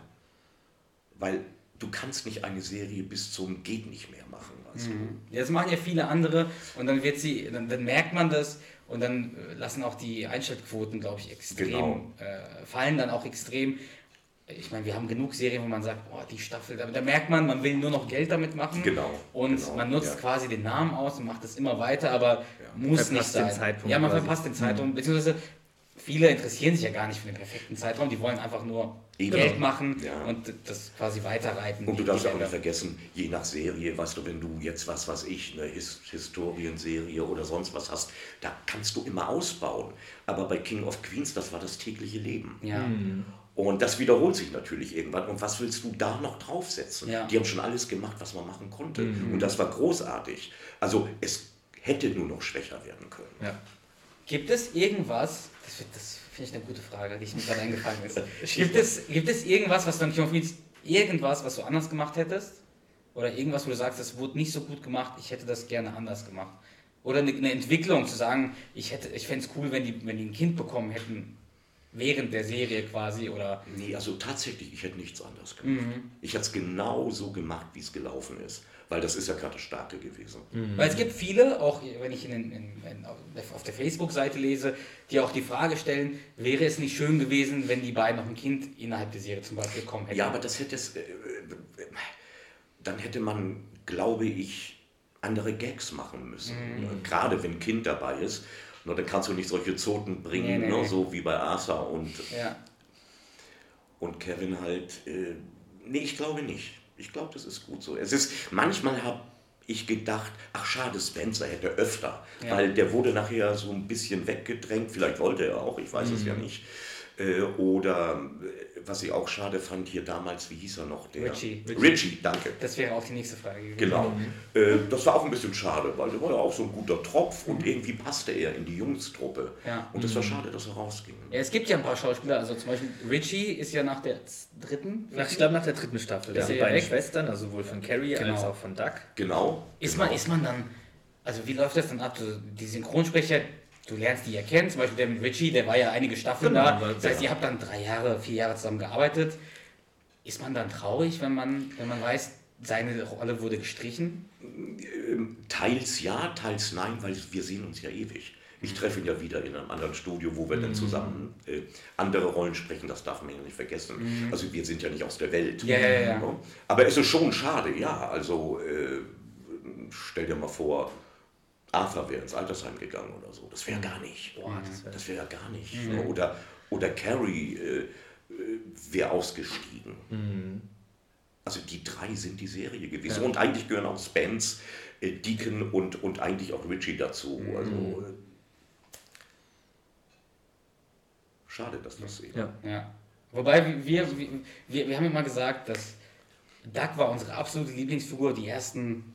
Weil du kannst nicht eine Serie bis zum geht nicht mehr machen. Weißt Ja, Das machen ja viele andere und dann wird sie, dann, dann merkt man das und dann äh, lassen auch die Einschaltquoten, glaube ich, extrem, Genau. äh, fallen dann auch extrem. Ich meine, wir haben genug Serien, wo man sagt, boah, die Staffel, da, da merkt man, man will nur noch Geld damit machen. Genau, Und genau, man nutzt ja. quasi den Namen aus und macht es immer weiter, aber muss nicht Verpasst den sein. Zeitpunkt ja, man quasi. verpasst den Zeitpunkt, beziehungsweise viele interessieren sich ja gar nicht für den perfekten Zeitraum, die wollen einfach nur Eben. Geld machen Ja. und das quasi weiterreiten. Und du darfst ja auch nicht vergessen, je nach Serie, weißt du, wenn du jetzt was, was ich, eine His Historienserie oder sonst was hast, da kannst du immer ausbauen. Aber bei King of Queens, das war das tägliche Leben. Ja. Und das wiederholt sich natürlich irgendwann. Und was willst du da noch draufsetzen? Ja. Die haben schon alles gemacht, was man machen konnte. Und das war großartig. Also es hätte nur noch schwächer werden können. Ja. Gibt es irgendwas, das, das finde ich eine gute Frage, die ich mir gerade eingefallen ist. [laughs] Gibt es, gibt es irgendwas, was du nicht aufwiegst, irgendwas, was du anders gemacht hättest? Oder irgendwas, wo du sagst, das wurde nicht so gut gemacht, ich hätte das gerne anders gemacht? Oder eine, eine Entwicklung, zu sagen, ich, hätte, ich fände es cool, wenn die, wenn die ein Kind bekommen hätten, während der Serie quasi, oder... Nee, also tatsächlich, ich hätte nichts anderes gemacht. Ich hätte es genau so gemacht, wie es gelaufen ist. Weil das ist ja gerade das Starke gewesen. Weil es gibt viele, auch wenn ich in, in, in, auf der Facebook-Seite lese, die auch die Frage stellen, wäre es nicht schön gewesen, wenn die beiden noch ein Kind innerhalb der Serie zum Beispiel bekommen hätten? Ja, aber das hätte es. Äh, äh, dann hätte man, glaube ich, andere Gags machen müssen. Mhm. Gerade wenn ein Kind dabei ist. Nur dann kannst du nicht solche Zoten bringen, Nee, nee, ne, so wie bei Arthur und, Ja. und Kevin halt. Äh, nee, ich glaube nicht. Ich glaube, das ist gut so. Es ist, manchmal habe ich gedacht, ach schade, Spencer hätte öfter, Ja. weil der wurde nachher so ein bisschen weggedrängt. Vielleicht wollte er auch, ich weiß es Mhm. ja nicht. Äh, oder äh, was ich auch schade fand, hier damals, wie hieß er noch? Der? Richie. Richie, danke. Das wäre auch die nächste Frage gewesen. Genau. Mhm. Äh, das war auch ein bisschen schade, weil der war ja auch so ein guter Tropf und irgendwie passte er in die Jungstruppe. Mhm. Ja. Mhm. Und das war schade, dass er rausging. Ja, es gibt ja ein paar Schauspieler, also zum Beispiel Richie ist ja nach der dritten. Nach, ich glaube nach der dritten Staffel. Ist Ja. ja beiden weg? Schwestern, also sowohl von Carrie Genau. als auch von Duck. Genau. Ist, genau. man, ist man dann, also wie läuft das dann ab? Du, die Synchronsprecher, du lernst die ja kennen, zum Beispiel der mit Richie, der war ja einige Staffeln Genau, da. Das heißt, ja. ihr habt dann drei Jahre, vier Jahre zusammen gearbeitet. Ist man dann traurig, wenn man, wenn man weiß, seine Rolle wurde gestrichen? Ähm, Teils ja, teils nein, weil wir sehen uns ja ewig. Ich treffe ihn ja wieder in einem anderen Studio, wo wir Mhm. dann zusammen äh, andere Rollen sprechen, das darf man ja nicht vergessen. Also wir sind ja nicht aus der Welt. Mhm. Ja, ja, ja. Aber es ist schon schade, ja. Also äh, stell dir mal vor, Arthur wäre ins Altersheim gegangen oder so. Das wäre gar nicht. Boah, das wäre wär ja gar nicht. Ne? Oder, oder Carrie äh, äh, wäre ausgestiegen. Also die drei sind die Serie gewesen. Und eigentlich gehören auch Spence, äh, Deacon und, und eigentlich auch Richie dazu. Also äh, schade, dass das eben. Ja. Ja. Wobei wir, wir, wir, wir haben immer gesagt, dass Doug war unsere absolute Lieblingsfigur, die ersten,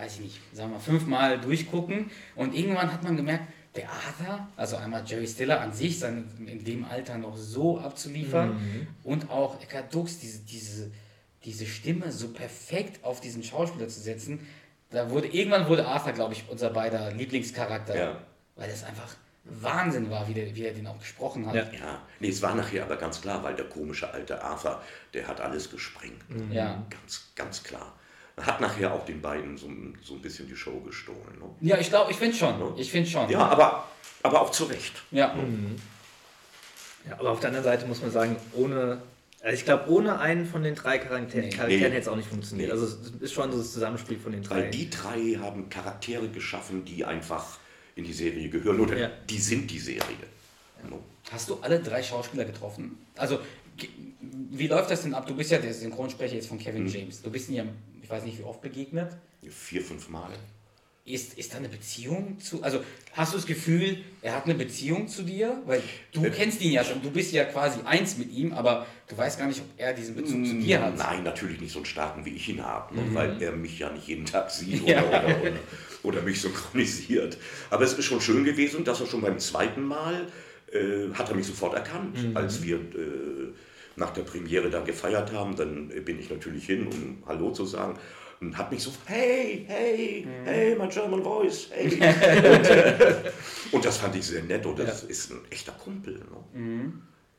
weiß ich nicht, sagen wir mal, fünfmal durchgucken. Und irgendwann hat man gemerkt, der Arthur, also einmal Jerry Stiller an sich, sein, in dem Alter noch so abzuliefern und auch Eckhard Dux, diese, diese, diese Stimme so perfekt auf diesen Schauspieler zu setzen, da wurde, irgendwann wurde Arthur, glaube ich, unser beider Lieblingscharakter. Ja. Weil es einfach Wahnsinn war, wie der, wie er den auch gesprochen hat. Ja. Ja, nee, es war nachher aber ganz klar, weil der komische alte Arthur, der hat alles gesprengt. Ja. Ganz, ganz klar. Hat nachher auch den beiden so, ein- so ein bisschen die Show gestohlen. Ne? Ja, ich glaube, ich finde schon. Ich finde schon. Ja, aber, aber auch zu Recht. Ja. Ja, aber auf der anderen Seite muss man sagen, ohne, also ich glaube, ohne einen von den drei Charakter Nee. Charakteren Nee. hätte es auch nicht funktioniert. Nee. Also es ist schon so das Zusammenspiel von den drei. Weil die drei haben Charaktere geschaffen, die einfach in die Serie gehören. Oder Ja. die sind die Serie. Ne? Hast du alle drei Schauspieler getroffen? Also, wie läuft das denn ab? Du bist ja der Synchronsprecher jetzt von Kevin Mhm. James. Du bist ihm ja, ich weiß nicht, wie oft begegnet. Vier, fünf Mal. Ist, ist da eine Beziehung zu. Also, hast du das Gefühl, er hat eine Beziehung zu dir? Weil du Äh, kennst ihn ja schon. Du bist ja quasi eins mit ihm, aber du weißt gar nicht, ob er diesen Bezug zu dir hat. Nein, natürlich nicht so einen starken, wie ich ihn habe, ne? weil er mich ja nicht jeden Tag sieht [laughs] Ja. oder, oder, oder, oder mich synchronisiert. Aber es ist schon schön gewesen, dass er schon beim zweiten Mal äh, hat er mich sofort erkannt, als wir äh, nach der Premiere dann gefeiert haben. Dann äh, bin ich natürlich hin, um Hallo zu sagen. Und hat mich so, hey, hey, hey, my German voice, hey. [laughs] und, äh, und das fand ich sehr nett und das ist ein echter Kumpel. Ne?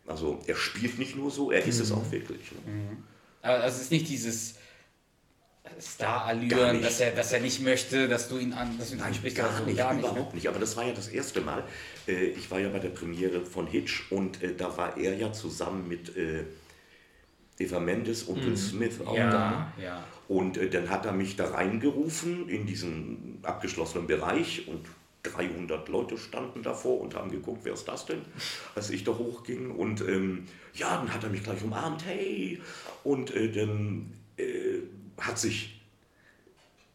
Also er spielt nicht nur so, er ist es auch wirklich. Ne? Aber es ist nicht dieses Star-Allüren, dass er, dass er nicht möchte, dass du ihn, an, dass du ihn ansprichst. gar oder so. nicht, gar nicht. überhaupt nicht. Aber das war ja das erste Mal. Äh, Ich war ja bei der Premiere von Hitch und äh, da war er ja zusammen mit äh, Eva Mendes und Will Smith auch da. Ja, ja. Und dann hat er mich da reingerufen in diesen abgeschlossenen Bereich und 300 Leute standen davor und haben geguckt, wer ist das denn, als ich da hochging. Und ähm, ja, dann hat er mich gleich umarmt, hey. Und äh, dann hat sich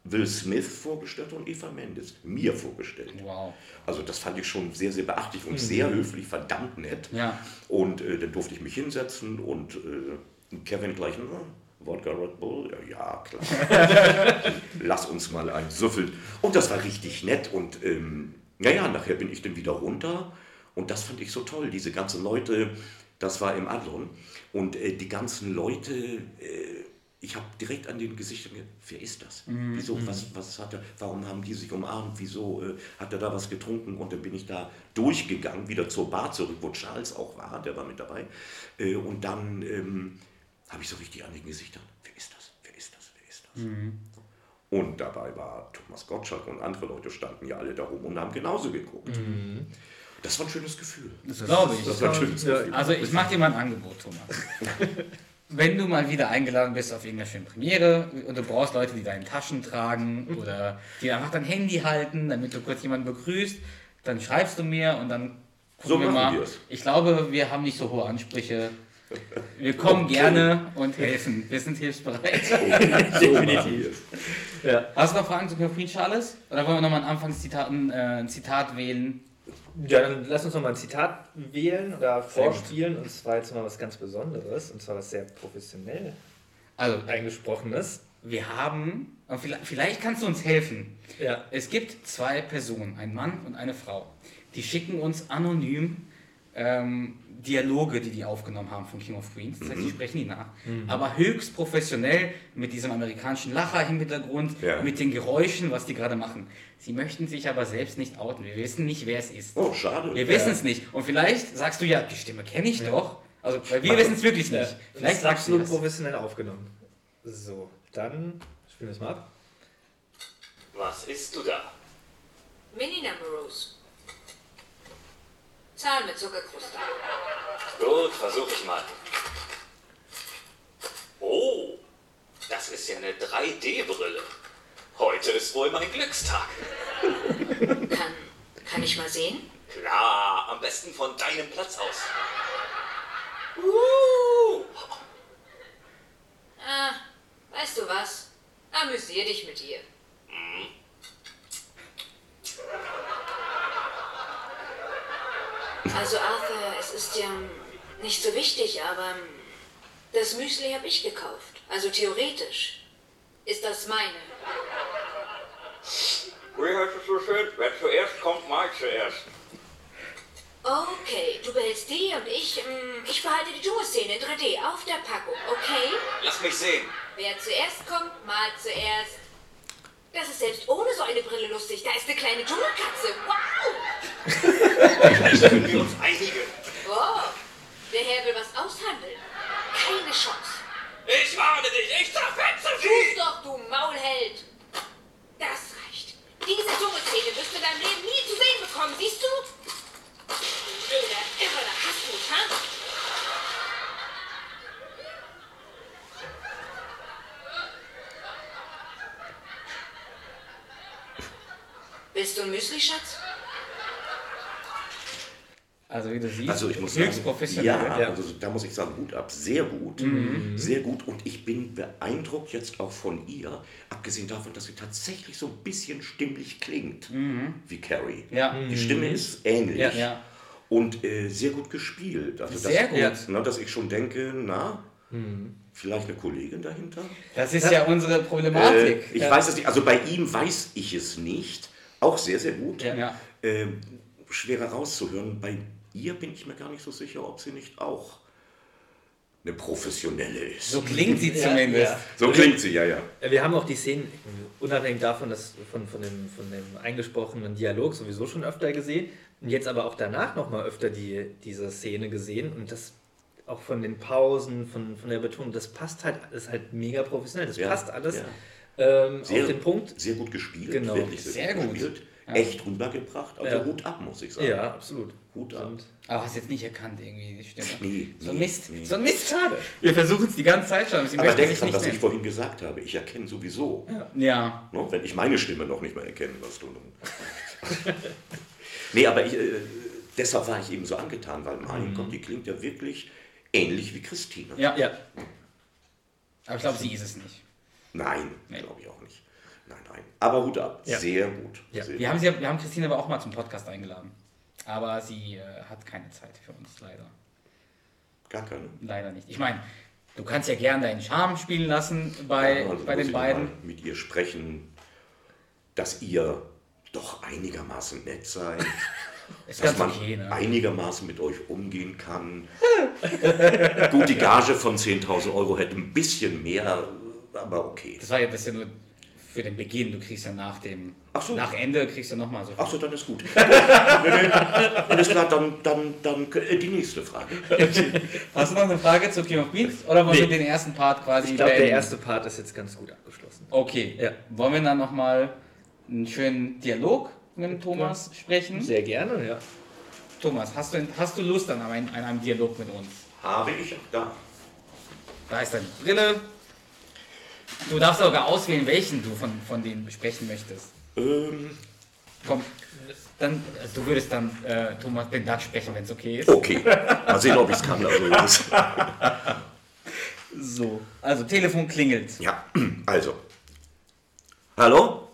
Will Smith vorgestellt und Eva Mendes mir vorgestellt. Wow. Also das fand ich schon sehr, sehr beachtlich und sehr höflich, verdammt nett. Ja. Und äh, dann durfte ich mich hinsetzen und äh, Kevin gleich, na, Wodka Red Bull? Ja, klar. [laughs] Lass uns mal einen süffeln. Und das war richtig nett. Und ähm, naja, nachher bin ich dann wieder runter. Und das fand ich so toll. Diese ganzen Leute, das war im Adlon. Und äh, die ganzen Leute, äh, ich habe direkt an den Gesichtern gedacht, wer ist das? Wieso, was, was hat er, warum haben die sich umarmt? Wieso äh, hat er da was getrunken? Und dann bin ich da durchgegangen, wieder zur Bar zurück, wo Charles auch war, der war mit dabei. Äh, und dann ähm, habe ich so richtig an den Gesichtern, wer ist das? Wer ist das? Wer ist das? Und dabei war Thomas Gottschalk und andere Leute standen ja alle da rum und haben genauso geguckt. Das war ein schönes Gefühl. Das glaube ich. Das war ein schönes Gefühl. Also ich mache dir mal ein Angebot, Thomas. [laughs] Wenn du mal wieder eingeladen bist auf irgendeiner schönen Premiere und du brauchst Leute, die deine Taschen tragen oder die einfach dein Handy halten, damit du kurz jemanden begrüßt, dann schreibst du mir und dann gucken So wir mal. wir's. Ich glaube, wir haben nicht so hohe Ansprüche. Wir kommen gerne und helfen. Wir sind hilfsbereit. [laughs] Definitiv. Ja. Hast du noch Fragen zu Queen Charles? Oder wollen wir nochmal ein Anfangszitat ein, äh, ein Zitat wählen? Ja, dann lass uns noch mal ein Zitat wählen oder vorspielen. Und zwar jetzt mal was ganz Besonderes. Und zwar was sehr professionell Also, eingesprochenes. wir haben, vielleicht kannst du uns helfen. Ja. Es gibt zwei Personen, ein Mann und eine Frau. Die schicken uns anonym ähm, Dialoge, die die aufgenommen haben von King of Queens. Das heißt, die sprechen die nach. Aber höchst professionell mit diesem amerikanischen Lacher im Hintergrund, Ja. mit den Geräuschen, was die gerade machen. Sie möchten sich aber selbst nicht outen. Wir wissen nicht, wer es ist. Oh, schade. Wir wissen es nicht. Und vielleicht sagst du ja, die Stimme kenne ich doch. Also, weil wir wissen es wirklich nicht. Vielleicht sagst du das. professionell aufgenommen. So, dann spielen wir es mal ab. Was isst du da? Mini Nummerose. Zahl mit Zuckerkruste. Gut, versuch ich mal. Oh, das ist ja eine 3D-Brille. Heute ist wohl mein Glückstag. Kann, kann ich mal sehen? Klar, am besten von deinem Platz aus. Uh, Ah, weißt du was? Amüsier dich mit ihr. Also Arthur, es ist ja nicht so wichtig, aber das Müsli habe ich gekauft. Also theoretisch ist das meine. wie heißt es so schön? Wer zuerst kommt, mal zuerst. Okay, du behältst die und ich, ähm, ich behalte die Dschungelszene in 3D auf der Packung, okay? Lass mich sehen. Wer zuerst kommt, mal zuerst. Das ist selbst ohne so eine Brille lustig. Da ist eine kleine Dschungelkatze. Wow! da können wir uns einigen. Oh, der Herr will was aushandeln. Keine Chance. Ich warne dich, ich zerfetze sie! Tu's doch, du Maulheld! Das reicht. Diese Dschungelzähne wirst du in deinem Leben nie zu sehen bekommen, siehst du? Blöder, irrer Hassmut, ha? Willst du ein Müsli, Schatz? Also wie du siehst, Also ich muss höchst sagen, professionell. ja, Also da muss ich sagen, Hut ab, sehr gut, Mhm. sehr gut. Und ich bin beeindruckt jetzt auch von ihr, abgesehen davon, dass sie tatsächlich so ein bisschen stimmlich klingt, wie Carrie. Mhm. Ja. Die Stimme ist ähnlich. Ja, ja. Und äh, sehr gut gespielt. Also Sehr das, gut. Na, dass ich schon denke, na, Mhm. vielleicht eine Kollegin dahinter? Das ist ja unsere Problematik. Äh, ich weiß es nicht. Also bei ihm weiß ich es nicht. Auch sehr, sehr gut. Ja. Ja. Ähm, schwer herauszuhören. Bei ihr bin ich mir gar nicht so sicher, ob sie nicht auch eine professionelle ist. So klingt sie zumindest. ja. So klingt sie, ja, ja. Wir haben auch die Szenen, unabhängig davon, dass von, von, dem, von dem eingesprochenen Dialog sowieso schon öfter gesehen und jetzt aber auch danach nochmal öfter die, diese Szene gesehen und das auch von den Pausen, von, von der Betonung, das passt halt, ist halt mega professionell, das Ja, passt alles ja. Ähm, Sehr, auf den Punkt. Sehr gut gespielt. Genau. Wirklich Sehr gut. gespielt. Echt rübergebracht. Also Ja. Hut ab, muss ich sagen. Ja, absolut. Hut ab. Und Aber hast jetzt nicht erkannt irgendwie die Stimme. Nee, So nee, Mist. nee. So Mist, schade. Wir versuchen es die ganze Zeit schon. Aber denk dran, was ich vorhin gesagt habe. Ich erkenne sowieso, Ja. ne, wenn ich meine Stimme noch nicht mehr erkenne, was du nun. [laughs] nee, aber ich, äh, deshalb war ich eben so angetan, weil mein Gott, die klingt ja wirklich ähnlich wie Christine. ja. ja, Aber ich glaube, sie ist es nicht. Nein, Nee. glaube ich auch nicht. Nein, nein. Aber Hut ab. Ja. Sehr gut. Ja. Sehr Wir haben, sie, wir haben Christine aber auch mal zum Podcast eingeladen. Aber sie äh, hat keine Zeit für uns, leider. Gar keine. Leider nicht. Ich meine, du kannst ja gern deinen Charme spielen lassen bei, Ja, also bei den beiden. mit ihr sprechen, dass ihr doch einigermaßen nett seid. [laughs] Ist dass man okay, ne? einigermaßen mit euch umgehen kann. [laughs] Gut, die Gage von 10.000 Euro hätte ein bisschen mehr, aber okay. Das war ja ja nur für den Beginn. Du kriegst ja nach dem Ach so. nach Ende kriegst du nochmal so. viel. Achso, dann ist gut. [laughs] Alles klar, dann, dann, dann äh, die nächste Frage. Hast du noch eine Frage zu King of Queens? Oder wollen Nee. wir den ersten Part quasi ich glaube, der erste Part ist jetzt ganz gut abgeschlossen. Okay. Ja. Wollen wir dann nochmal einen schönen Dialog mit Thomas sprechen? Sehr gerne, ja. Thomas, hast du, hast du Lust an einem, an einem Dialog mit uns? Habe ich da. Da ist deine Brille. Du darfst sogar auswählen, welchen du von, von denen besprechen möchtest. Ähm, Komm, dann, also du würdest dann äh, Thomas Duck sprechen, wenn es okay ist. okay. Mal sehen, ob ich es kann. Also, [laughs] So. Also, Telefon klingelt. ja, also. Hallo?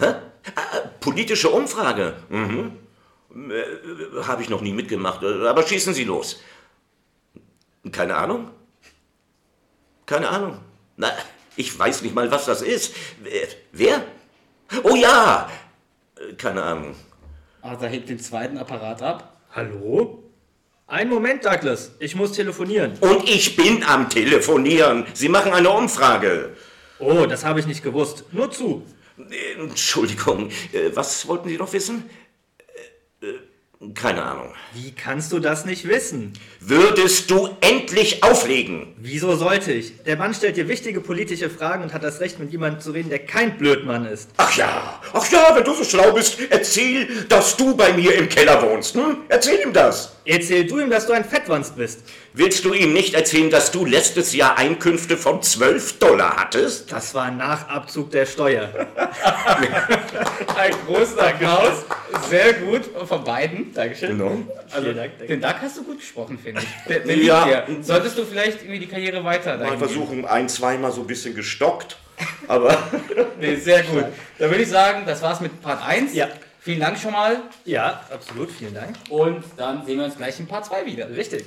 Hä? Ah, politische Umfrage. Mhm. Äh, Habe ich noch nie mitgemacht. äh, Aber schießen Sie los. Keine Ahnung? Keine Ahnung. Na, ich weiß nicht mal, was das ist. Wer- Wer? Oh ja! Äh, Keine Ahnung. Er hebt den zweiten Apparat ab. Hallo? Einen Moment, Douglas. Ich muss telefonieren. Und ich bin am Telefonieren. Sie machen eine Umfrage. Oh, das habe ich nicht gewusst. Nur zu. Äh, Entschuldigung, äh, was wollten Sie noch wissen? Keine Ahnung. Wie kannst du das nicht wissen? Würdest du endlich auflegen? Wieso sollte ich? Der Mann stellt dir wichtige politische Fragen und hat das Recht, mit jemandem zu reden, der kein Blödmann ist. Ach ja, ach ja, wenn du so schlau bist, erzähl, dass du bei mir im Keller wohnst. Hm? Erzähl ihm das. Erzähl du ihm, dass du ein Fettwanst bist. Willst du ihm nicht erzählen, dass du letztes Jahr Einkünfte von 12 Dollar hattest? Das war nach Abzug der Steuer. [laughs] Ein großer Applaus. Sehr gut von beiden. Dankeschön. Genau. Also, Vielen Dank, danke. den Duck hast du gut gesprochen, finde ich. [laughs] Der, der Ja. dir. Solltest du vielleicht irgendwie die Karriere weiter Mal versuchen, ein, zweimal so ein bisschen gestockt. Aber? [laughs] Nee, sehr gut. Dann würde ich sagen, das war's mit Part 1. Ja. Vielen Dank schon mal. Ja, absolut. Vielen Dank. Und dann sehen wir uns gleich in Part 2 wieder. Richtig.